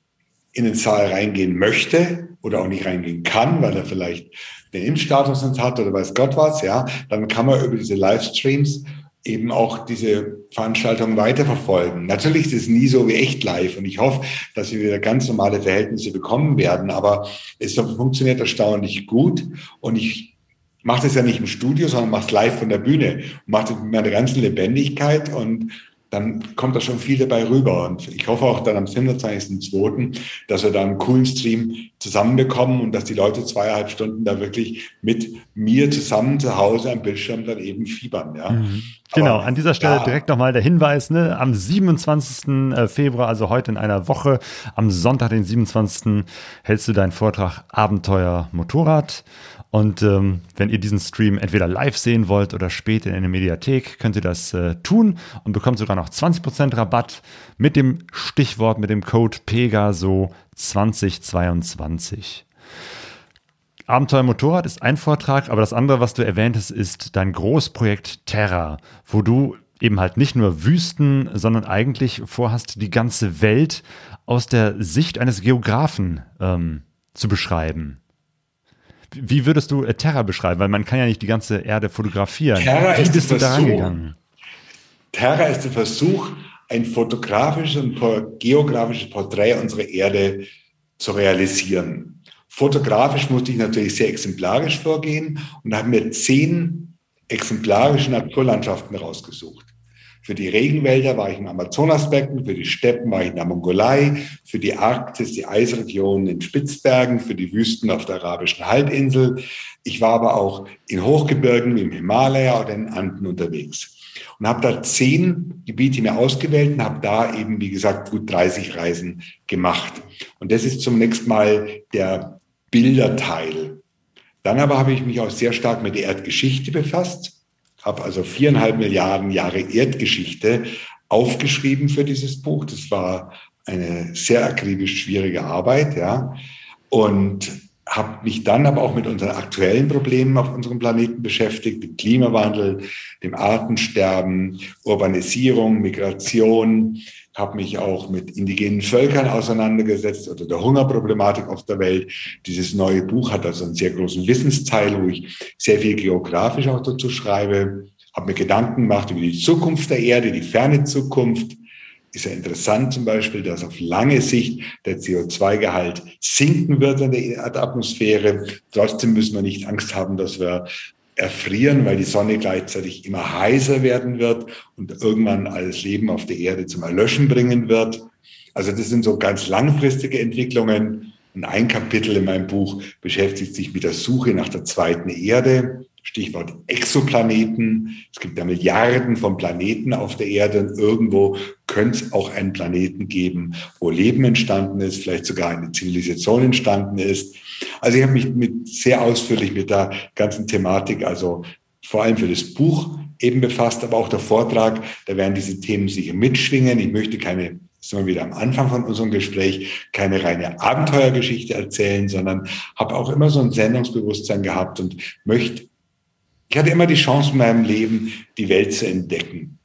in den Saal reingehen möchte oder auch nicht reingehen kann, weil er vielleicht den Impfstatus nicht hat oder weiß Gott was, ja, dann kann man über diese Livestreams eben auch diese Veranstaltung weiterverfolgen. Natürlich ist es nie so wie echt live und ich hoffe, dass wir wieder ganz normale Verhältnisse bekommen werden, aber es funktioniert erstaunlich gut und ich mache das ja nicht im Studio, sondern mache es live von der Bühne und mache das mit meiner ganzen Lebendigkeit und dann kommt da schon viel dabei rüber. Und ich hoffe auch dann am 27.02., dass wir da einen coolen Stream zusammenbekommen und dass die Leute zweieinhalb Stunden da wirklich mit mir zusammen zu Hause am Bildschirm dann eben fiebern. Ja. Mhm. Genau, Aber, an dieser Stelle ja. direkt nochmal der Hinweis, ne? am 27. Äh, Februar, also heute in einer Woche, am Sonntag, den 27. hältst du deinen Vortrag Abenteuer Motorrad. Und ähm, wenn ihr diesen Stream entweder live sehen wollt oder später in der Mediathek, könnt ihr das äh, tun und bekommt sogar noch 20% Rabatt mit dem Stichwort, mit dem Code Pegaso 2022. Abenteuer Motorrad ist ein Vortrag, aber das andere, was du erwähnt hast, ist dein Großprojekt Terra, wo du eben halt nicht nur Wüsten, sondern eigentlich vorhast, die ganze Welt aus der Sicht eines Geografen ähm, zu beschreiben. Wie würdest du äh, Terra beschreiben? Weil man kann ja nicht die ganze Erde fotografieren. Terra Wie ist bist du da rangegangen? Terra ist der Versuch, ein fotografisches und geografisches Porträt unserer Erde zu realisieren. Fotografisch musste ich natürlich sehr exemplarisch vorgehen und habe mir zehn exemplarische Naturlandschaften rausgesucht. Für die Regenwälder war ich im Amazonasbecken, für die Steppen war ich in der Mongolei, für die Arktis, die Eisregionen in Spitzbergen, für die Wüsten auf der arabischen Halbinsel. Ich war aber auch in Hochgebirgen wie im Himalaya oder in Anden unterwegs und habe da zehn Gebiete mir ausgewählt und habe da eben, wie gesagt, gut 30 Reisen gemacht. Und das ist zunächst mal der Bilderteil. Dann aber habe ich mich auch sehr stark mit der Erdgeschichte befasst habe also viereinhalb Milliarden Jahre Erdgeschichte aufgeschrieben für dieses Buch. Das war eine sehr akribisch schwierige Arbeit, ja. Und habe mich dann aber auch mit unseren aktuellen Problemen auf unserem Planeten beschäftigt, dem Klimawandel, dem Artensterben, Urbanisierung, Migration, habe mich auch mit indigenen Völkern auseinandergesetzt oder der Hungerproblematik auf der Welt. Dieses neue Buch hat also einen sehr großen Wissensteil, wo ich sehr viel geografisch auch dazu schreibe, habe mir Gedanken gemacht über die Zukunft der Erde, die ferne Zukunft. Ist ja interessant zum Beispiel, dass auf lange Sicht der CO2-Gehalt sinken wird in der Erdatmosphäre. Trotzdem müssen wir nicht Angst haben, dass wir erfrieren, weil die Sonne gleichzeitig immer heißer werden wird und irgendwann alles Leben auf der Erde zum Erlöschen bringen wird. Also das sind so ganz langfristige Entwicklungen. Und ein Kapitel in meinem Buch beschäftigt sich mit der Suche nach der zweiten Erde. Stichwort Exoplaneten. Es gibt ja Milliarden von Planeten auf der Erde und irgendwo könnte es auch einen Planeten geben, wo Leben entstanden ist, vielleicht sogar eine Zivilisation entstanden ist. Also ich habe mich mit, sehr ausführlich mit der ganzen Thematik, also vor allem für das Buch eben befasst, aber auch der Vortrag, da werden diese Themen sicher mitschwingen. Ich möchte keine sind wir wieder am Anfang von unserem Gespräch, keine reine Abenteuergeschichte erzählen, sondern habe auch immer so ein Sendungsbewusstsein gehabt und möchte ich hatte immer die Chance in meinem Leben, die Welt zu entdecken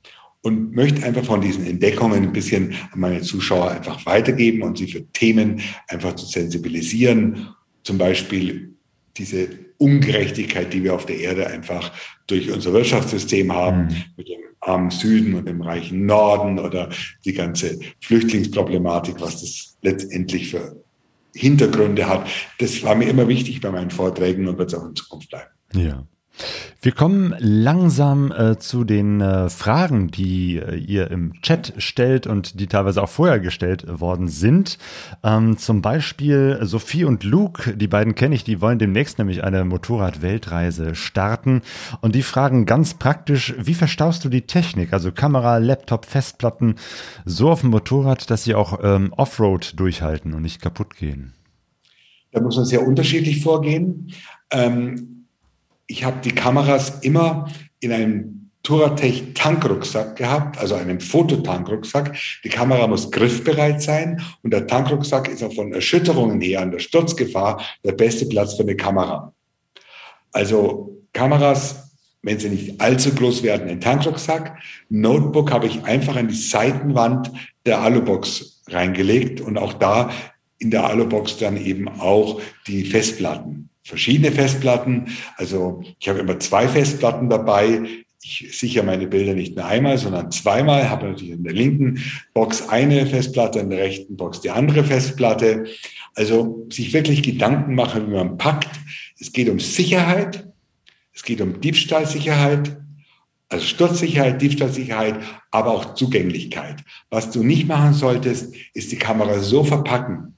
und möchte einfach von diesen Entdeckungen ein bisschen an meine Zuschauer einfach weitergeben und sie für Themen einfach zu sensibilisieren. Zum Beispiel diese Ungerechtigkeit, die wir auf der Erde einfach durch unser Wirtschaftssystem haben, mhm. mit dem armen Süden und dem reichen Norden oder die ganze Flüchtlingsproblematik, was das letztendlich für Hintergründe hat. Das war mir immer wichtig bei meinen Vorträgen und wird es auch in Zukunft bleiben. Ja. Wir kommen langsam äh, zu den äh, Fragen, die äh, ihr im Chat stellt und die teilweise auch vorher gestellt worden sind. Ähm, zum Beispiel Sophie und Luke, die beiden kenne ich, die wollen demnächst nämlich eine Motorrad-Weltreise starten und die fragen ganz praktisch, wie verstaust du die Technik, also Kamera, Laptop, Festplatten, so auf dem Motorrad, dass sie auch ähm, Offroad durchhalten und nicht kaputt gehen? Da muss man sehr unterschiedlich vorgehen. Ähm ich habe die Kameras immer in einem Turatech Tankrucksack gehabt, also einem Fototankrucksack. Die Kamera muss griffbereit sein und der Tankrucksack ist auch von Erschütterungen her an der Sturzgefahr der beste Platz für eine Kamera. Also Kameras, wenn sie nicht allzu groß werden, in Tankrucksack. Notebook habe ich einfach an die Seitenwand der Alubox reingelegt und auch da in der Alubox dann eben auch die Festplatten verschiedene Festplatten. Also ich habe immer zwei Festplatten dabei. Ich sichere meine Bilder nicht nur einmal, sondern zweimal. Habe natürlich in der linken Box eine Festplatte, in der rechten Box die andere Festplatte. Also sich wirklich Gedanken machen, wie man packt. Es geht um Sicherheit. Es geht um Diebstahlsicherheit. Also Sturzsicherheit, Diebstahlsicherheit, aber auch Zugänglichkeit. Was du nicht machen solltest, ist die Kamera so verpacken,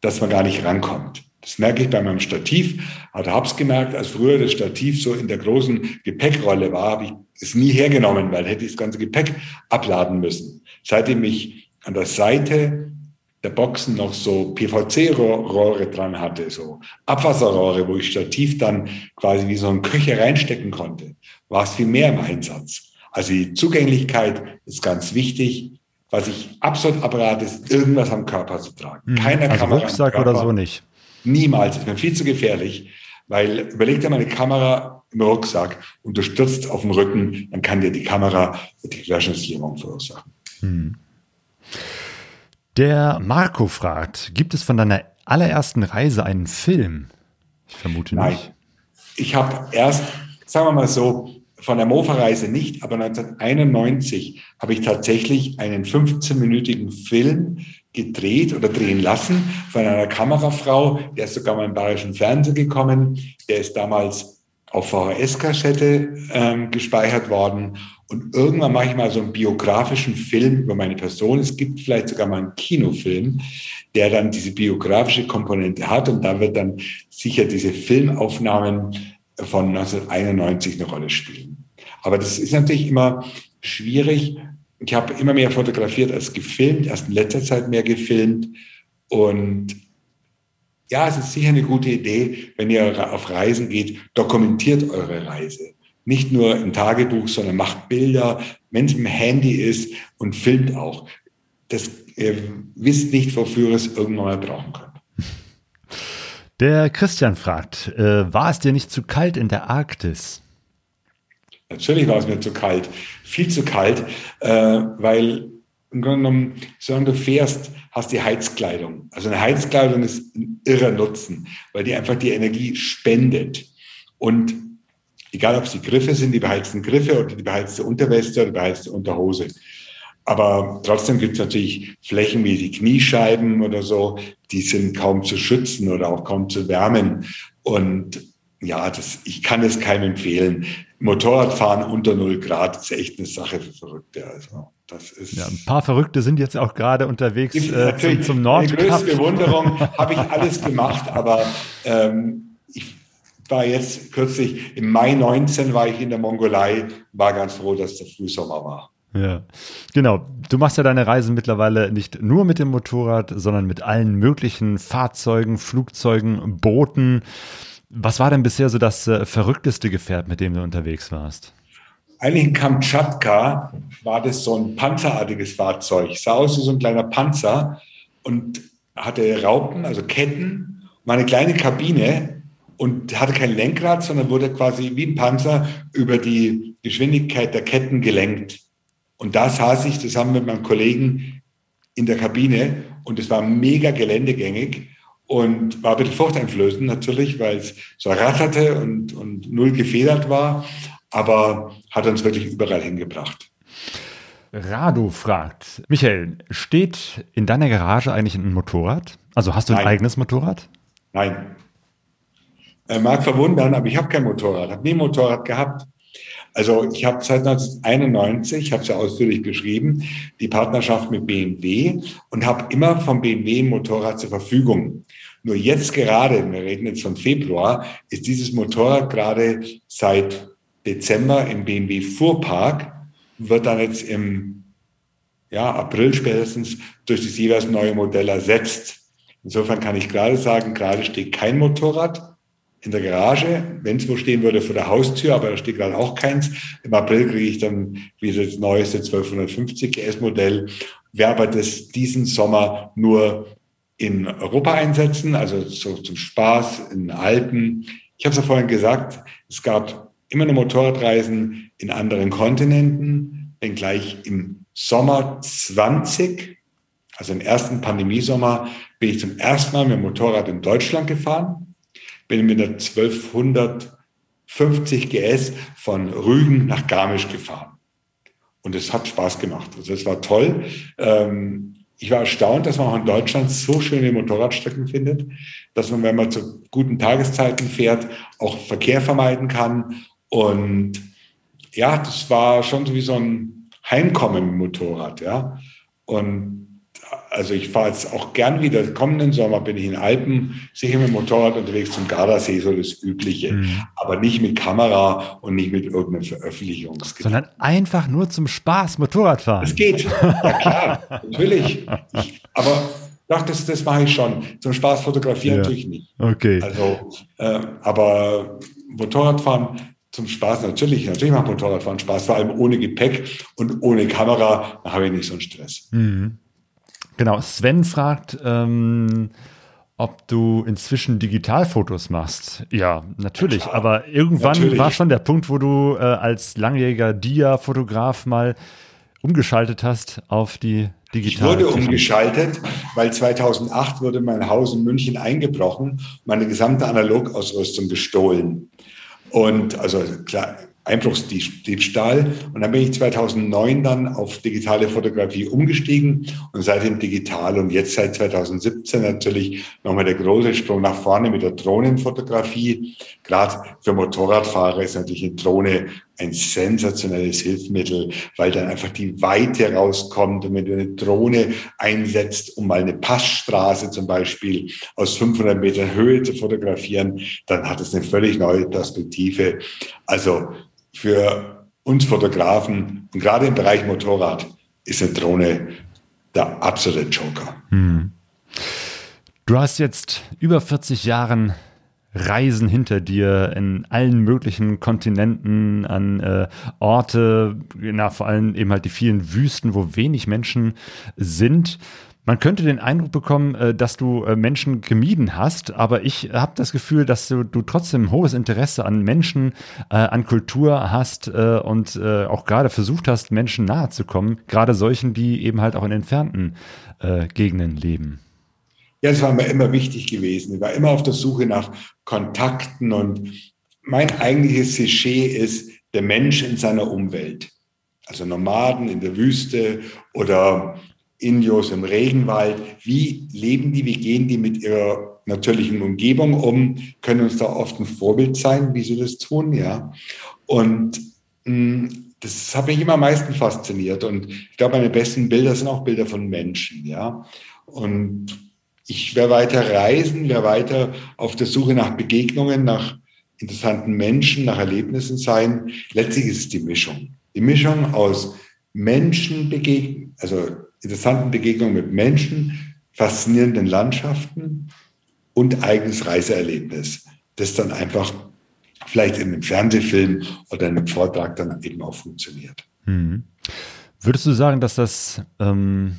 dass man gar nicht rankommt. Das merke ich bei meinem Stativ. Also habe es gemerkt, als früher das Stativ so in der großen Gepäckrolle war, habe ich es nie hergenommen, weil hätte ich das ganze Gepäck abladen müssen. Seitdem ich an der Seite der Boxen noch so PVC-Rohre dran hatte, so Abwasserrohre, wo ich Stativ dann quasi wie so ein Köcher reinstecken konnte, war es viel mehr im Einsatz. Also die Zugänglichkeit ist ganz wichtig. Was ich absolut abrate, ist irgendwas am Körper zu tragen. Mhm. Keiner also Kamera Rucksack oder so nicht. Niemals, ist mir viel zu gefährlich, weil überleg dir mal eine Kamera im Rucksack und du stürzt auf dem Rücken, dann kann dir die Kamera die Querschnittslähmung verursachen. Hm. Der Marco fragt, gibt es von deiner allerersten Reise einen Film? Ich vermute Nein. nicht. Ich habe erst, sagen wir mal so, von der Mofa-Reise nicht, aber 1991 habe ich tatsächlich einen 15-minütigen Film gedreht oder drehen lassen von einer Kamerafrau. Der ist sogar mal im bayerischen Fernsehen gekommen. Der ist damals auf VHS-Kassette ähm, gespeichert worden. Und irgendwann mache ich mal so einen biografischen Film über meine Person. Es gibt vielleicht sogar mal einen Kinofilm, der dann diese biografische Komponente hat. Und da wird dann sicher diese Filmaufnahmen von 1991 eine Rolle spielen. Aber das ist natürlich immer schwierig, ich habe immer mehr fotografiert als gefilmt, erst in letzter Zeit mehr gefilmt. Und ja, es ist sicher eine gute Idee, wenn ihr auf Reisen geht, dokumentiert eure Reise. Nicht nur im Tagebuch, sondern macht Bilder, wenn es im Handy ist und filmt auch. Das, ihr wisst nicht, wofür es irgendwann mal brauchen könnt. Der Christian fragt, äh, war es dir nicht zu kalt in der Arktis? Natürlich war es mir zu kalt, viel zu kalt, äh, weil im Grunde genommen, solange du fährst, hast die Heizkleidung. Also eine Heizkleidung ist ein irrer Nutzen, weil die einfach die Energie spendet. Und egal, ob es die Griffe sind, die beheizten Griffe oder die beheizte Unterweste oder die beheizte Unterhose. Aber trotzdem gibt es natürlich Flächen wie die Kniescheiben oder so, die sind kaum zu schützen oder auch kaum zu wärmen. Und ja, das, ich kann es keinem empfehlen. Motorradfahren unter 0 Grad ist echt eine Sache für Verrückte. Also, das ist ja, ein paar Verrückte sind jetzt auch gerade unterwegs äh, zum, zum Nordkap. Die größte Bewunderung habe ich alles gemacht, aber ähm, ich war jetzt kürzlich, im Mai 19 war ich in der Mongolei, war ganz froh, dass der Frühsommer war. Ja, genau. Du machst ja deine Reisen mittlerweile nicht nur mit dem Motorrad, sondern mit allen möglichen Fahrzeugen, Flugzeugen, Booten. Was war denn bisher so das äh, verrückteste Gefährt, mit dem du unterwegs warst? Eigentlich in Kamtschatka war das so ein panzerartiges Fahrzeug. Sah aus wie so ein kleiner Panzer und hatte Raupen, also Ketten, war eine kleine Kabine und hatte kein Lenkrad, sondern wurde quasi wie ein Panzer über die Geschwindigkeit der Ketten gelenkt. Und da saß ich zusammen mit meinem Kollegen in der Kabine und es war mega geländegängig und war ein bisschen furchteinflößend natürlich, weil es so ratterte und, und null gefedert war, aber hat uns wirklich überall hingebracht. Radu fragt, Michael, steht in deiner Garage eigentlich ein Motorrad? Also hast du ein eigenes Motorrad? Nein. Äh, mag verwundern, aber ich habe kein Motorrad, habe nie ein Motorrad gehabt. Also ich habe seit 1991, ich habe es ja ausführlich beschrieben, die Partnerschaft mit BMW und habe immer vom BMW ein Motorrad zur Verfügung. Nur jetzt gerade, wir reden jetzt von Februar, ist dieses Motorrad gerade seit Dezember im BMW Fuhrpark, wird dann jetzt im ja, April spätestens durch das jeweils neue Modell ersetzt. Insofern kann ich gerade sagen, gerade steht kein Motorrad in der Garage, wenn es wo stehen würde, vor der Haustür, aber da steht gerade auch keins. Im April kriege ich dann wieder das neueste 1250 GS-Modell, werde aber das diesen Sommer nur in Europa einsetzen, also so zum Spaß in Alpen. Ich habe es ja vorhin gesagt, es gab immer noch Motorradreisen in anderen Kontinenten, wenngleich im Sommer 20, also im ersten Pandemiesommer, bin ich zum ersten Mal mit dem Motorrad in Deutschland gefahren bin mit der 1250 GS von Rügen nach Garmisch gefahren. Und es hat Spaß gemacht. Also es war toll. Ähm, ich war erstaunt, dass man auch in Deutschland so schöne Motorradstrecken findet, dass man, wenn man zu guten Tageszeiten fährt, auch Verkehr vermeiden kann. Und ja, das war schon so wie so ein Heimkommen dem Motorrad, ja. Und also ich fahre jetzt auch gern wieder, kommenden Sommer bin ich in Alpen, sicher mit dem Motorrad unterwegs zum Gardasee, so das Übliche. Mhm. Aber nicht mit Kamera und nicht mit irgendeinem Veröffentlichungsgerät. Sondern einfach nur zum Spaß Motorrad fahren. Es geht. Ja klar, <laughs> natürlich. Ich, aber doch, das, das mache ich schon. Zum Spaß fotografieren ja. natürlich nicht. Okay. Also, äh, aber Motorradfahren zum Spaß natürlich. Natürlich macht Motorradfahren Spaß, vor allem ohne Gepäck und ohne Kamera, da habe ich nicht so einen Stress. Mhm. Genau, Sven fragt, ähm, ob du inzwischen Digitalfotos machst. Ja, natürlich. Ja, aber irgendwann natürlich. war schon der Punkt, wo du äh, als langjähriger Dia-Fotograf mal umgeschaltet hast auf die Digital. Ich wurde umgeschaltet, weil 2008 wurde mein Haus in München eingebrochen, meine gesamte Analogausrüstung gestohlen. Und also klar, Einbruchsdiebstahl. Und dann bin ich 2009 dann auf digitale Fotografie umgestiegen und seitdem digital und jetzt seit 2017 natürlich nochmal der große Sprung nach vorne mit der Drohnenfotografie. Gerade für Motorradfahrer ist natürlich eine Drohne ein sensationelles Hilfsmittel, weil dann einfach die Weite rauskommt. Und wenn du eine Drohne einsetzt, um mal eine Passstraße zum Beispiel aus 500 Metern Höhe zu fotografieren, dann hat es eine völlig neue Perspektive. Also für uns Fotografen und gerade im Bereich Motorrad ist eine Drohne der absolute Joker. Hm. Du hast jetzt über 40 Jahren Reisen hinter dir in allen möglichen Kontinenten, an äh, Orte, na, vor allem eben halt die vielen Wüsten, wo wenig Menschen sind. Man könnte den Eindruck bekommen, äh, dass du äh, Menschen gemieden hast, aber ich habe das Gefühl, dass du, du trotzdem hohes Interesse an Menschen, äh, an Kultur hast und auch gerade versucht hast, Menschen nahe zu kommen, gerade solchen, die eben halt auch in entfernten Gegenden leben. Ja, das war mir immer wichtig gewesen. Ich war immer auf der Suche nach Kontakten und mein eigentliches Klischee ist der Mensch in seiner Umwelt. Also Nomaden in der Wüste oder Indios im Regenwald. Wie leben die, wie gehen die mit ihrer natürlichen Umgebung um? Können uns da oft ein Vorbild sein, wie sie das tun, ja. Und mh, hm, das hat mich immer am meisten fasziniert. Und ich glaube, meine besten Bilder sind auch Bilder von Menschen, ja. Und ich werde weiter reisen, werde weiter auf der Suche nach Begegnungen, nach interessanten Menschen, nach Erlebnissen sein. Letztlich ist es die Mischung. Die Mischung aus Menschen begegnen, also interessanten Begegnungen mit Menschen, faszinierenden Landschaften und eigenes Reiseerlebnis, das dann einfach vielleicht in einem Fernsehfilm oder in einem Vortrag dann eben auch funktioniert. Hm. Würdest du sagen, dass das ähm,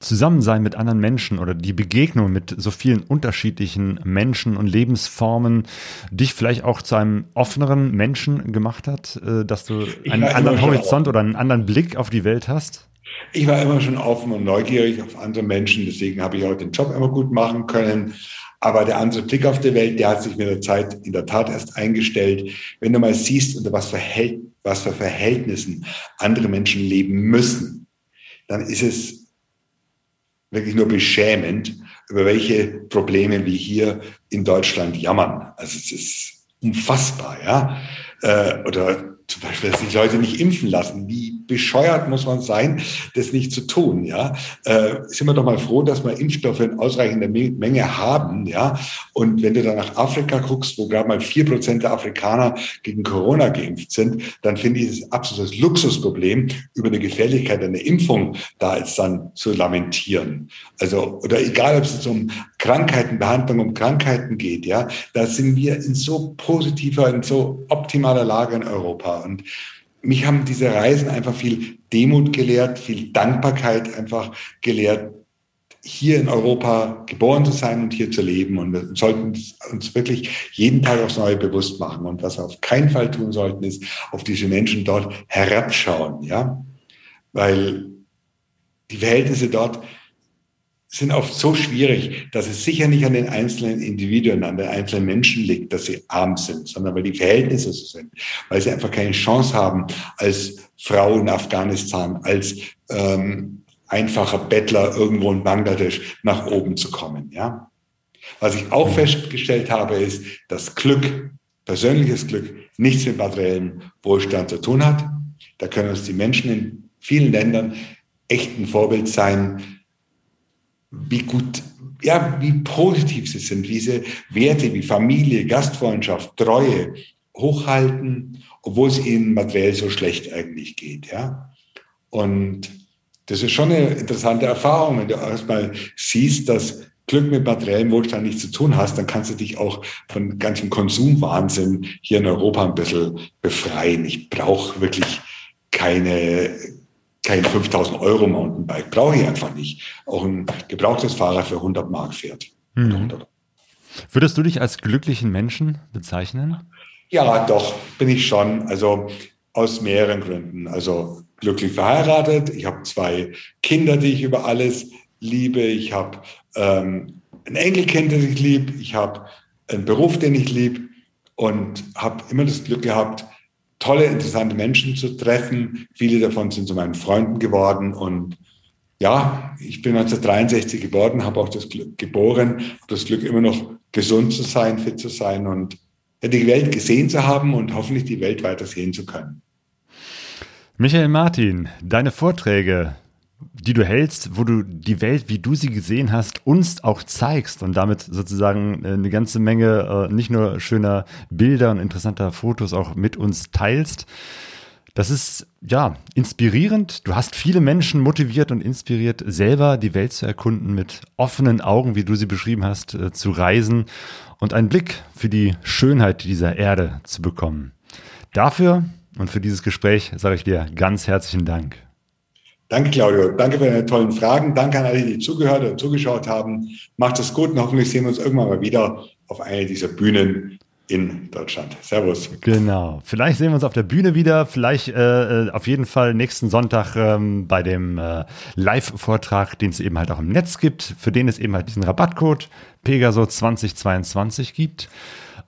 Zusammensein mit anderen Menschen oder die Begegnung mit so vielen unterschiedlichen Menschen und Lebensformen dich vielleicht auch zu einem offeneren Menschen gemacht hat, äh, dass du einen anderen Horizont oder einen anderen Blick auf die Welt hast? Ich war immer schon offen und neugierig auf andere Menschen, deswegen habe ich auch den Job immer gut machen können. Aber der andere Blick auf die Welt, der hat sich mit der Zeit in der Tat erst eingestellt. Wenn du mal siehst, unter was für, was für Verhältnissen andere Menschen leben müssen, dann ist es wirklich nur beschämend, über welche Probleme wir hier in Deutschland jammern. Also es ist unfassbar, ja. Äh, oder zum Beispiel, dass die Leute nicht impfen lassen. Wie bescheuert muss man sein, das nicht zu tun, ja? Äh, sind wir doch mal froh, dass wir Impfstoffe in ausreichender Menge haben, ja? Und wenn du dann nach Afrika guckst, wo gerade mal vier Prozent der Afrikaner gegen Corona geimpft sind, dann finde ich es absolutes Luxusproblem, über die Gefährlichkeit einer Impfung da jetzt dann zu lamentieren. Also, oder egal, ob es jetzt um Krankheiten, Behandlung um Krankheiten geht, ja, da sind wir in so positiver, in so optimaler Lage in Europa. Und mich haben diese Reisen einfach viel Demut gelehrt, viel Dankbarkeit einfach gelehrt, hier in Europa geboren zu sein und hier zu leben. Und wir sollten uns wirklich jeden Tag aufs Neue bewusst machen. Und was wir auf keinen Fall tun sollten, ist auf diese Menschen dort herabschauen, ja. Weil die Verhältnisse dort sind oft so schwierig, dass es sicher nicht an den einzelnen Individuen, an den einzelnen Menschen liegt, dass sie arm sind, sondern weil die Verhältnisse so sind, weil sie einfach keine Chance haben, als Frau in Afghanistan, als ähm, einfacher Bettler irgendwo in Bangladesch nach oben zu kommen. Ja, was ich auch festgestellt habe, ist, dass Glück, persönliches Glück, nichts mit materiellem Wohlstand zu tun hat. Da können uns die Menschen in vielen Ländern echt ein Vorbild sein, wie gut, ja, wie positiv sie sind, wie sie Werte wie Familie, Gastfreundschaft, Treue hochhalten, obwohl es ihnen materiell so schlecht eigentlich geht, ja. Und das ist schon eine interessante Erfahrung, wenn du erstmal siehst, dass Glück mit materiellem Wohlstand nichts zu tun hast, dann kannst du dich auch von ganzem Konsumwahnsinn hier in Europa ein bisschen befreien. Ich brauche wirklich keine, kein 5000 Euro Mountainbike, brauche ich einfach nicht. Auch ein gebrauchtes Fahrrad für 100 Mark fährt. Mhm. Würdest du dich als glücklichen Menschen bezeichnen? Ja, doch, bin ich schon. Also aus mehreren Gründen. Also glücklich verheiratet, ich habe zwei Kinder, die ich über alles liebe, ich habe ähm, ein Enkelkind, das ich liebe, ich habe einen Beruf, den ich liebe und habe immer das Glück gehabt, tolle, interessante Menschen zu treffen. Viele davon sind zu meinen Freunden geworden. Und ja, ich bin 1963 geboren, habe auch das Glück geboren, das Glück immer noch gesund zu sein, fit zu sein und die Welt gesehen zu haben und hoffentlich die Welt weiter sehen zu können. Michael Martin, deine Vorträge, die du hältst, wo du die Welt, wie du sie gesehen hast, uns auch zeigst und damit sozusagen äh, eine ganze Menge äh, nicht nur schöner Bilder und interessanter Fotos auch mit uns teilst. Das ist ja inspirierend. Du hast viele Menschen motiviert und inspiriert, selber die Welt zu erkunden, mit offenen Augen, wie du sie beschrieben hast, äh, zu reisen und einen Blick für die Schönheit dieser Erde zu bekommen. Dafür und für dieses Gespräch sage ich dir ganz herzlichen Dank. Danke, Claudio. Danke für deine tollen Fragen. Danke an alle, die zugehört und zugeschaut haben. Macht es gut und hoffentlich sehen wir uns irgendwann mal wieder auf einer dieser Bühnen in Deutschland. Servus. Genau. Vielleicht sehen wir uns auf der Bühne wieder. Vielleicht äh, äh auf jeden Fall nächsten Sonntag ähm, bei dem äh, Live-Vortrag, den es eben halt auch im Netz gibt, für den es eben halt diesen Rabattcode Pegaso 2022 gibt.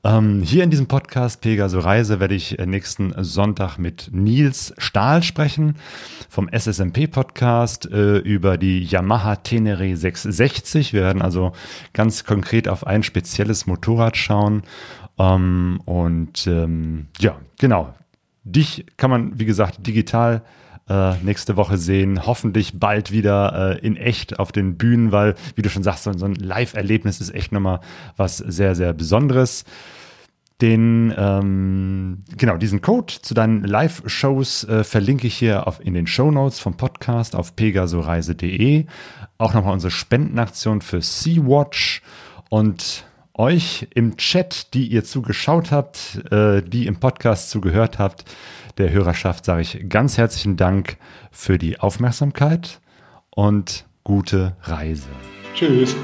Ähm, hier in diesem Podcast Pegaso Reise werde ich äh, nächsten Sonntag mit Nils Stahl sprechen vom SSMP Podcast äh, über die Yamaha Tenere 660. Wir werden also ganz konkret auf ein spezielles Motorrad schauen. Ähm, und ähm, ja, genau. Dich kann man, wie gesagt, digital äh, nächste Woche sehen. Hoffentlich bald wieder äh, in echt auf den Bühnen, weil, wie du schon sagst, so, ein Live-Erlebnis ist echt nochmal was sehr, sehr Besonderes. Den, ähm, genau, diesen Code zu deinen Live-Shows äh, verlinke ich hier auf, in den Show Notes vom Podcast auf pegasoreise.de. Auch nochmal unsere Spendenaktion für Sea-Watch und euch im Chat, die ihr zugeschaut habt, äh, die im Podcast zugehört habt der Hörerschaft sage ich ganz herzlichen Dank für die Aufmerksamkeit und gute Reise. Tschüss.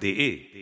pegasoreise.de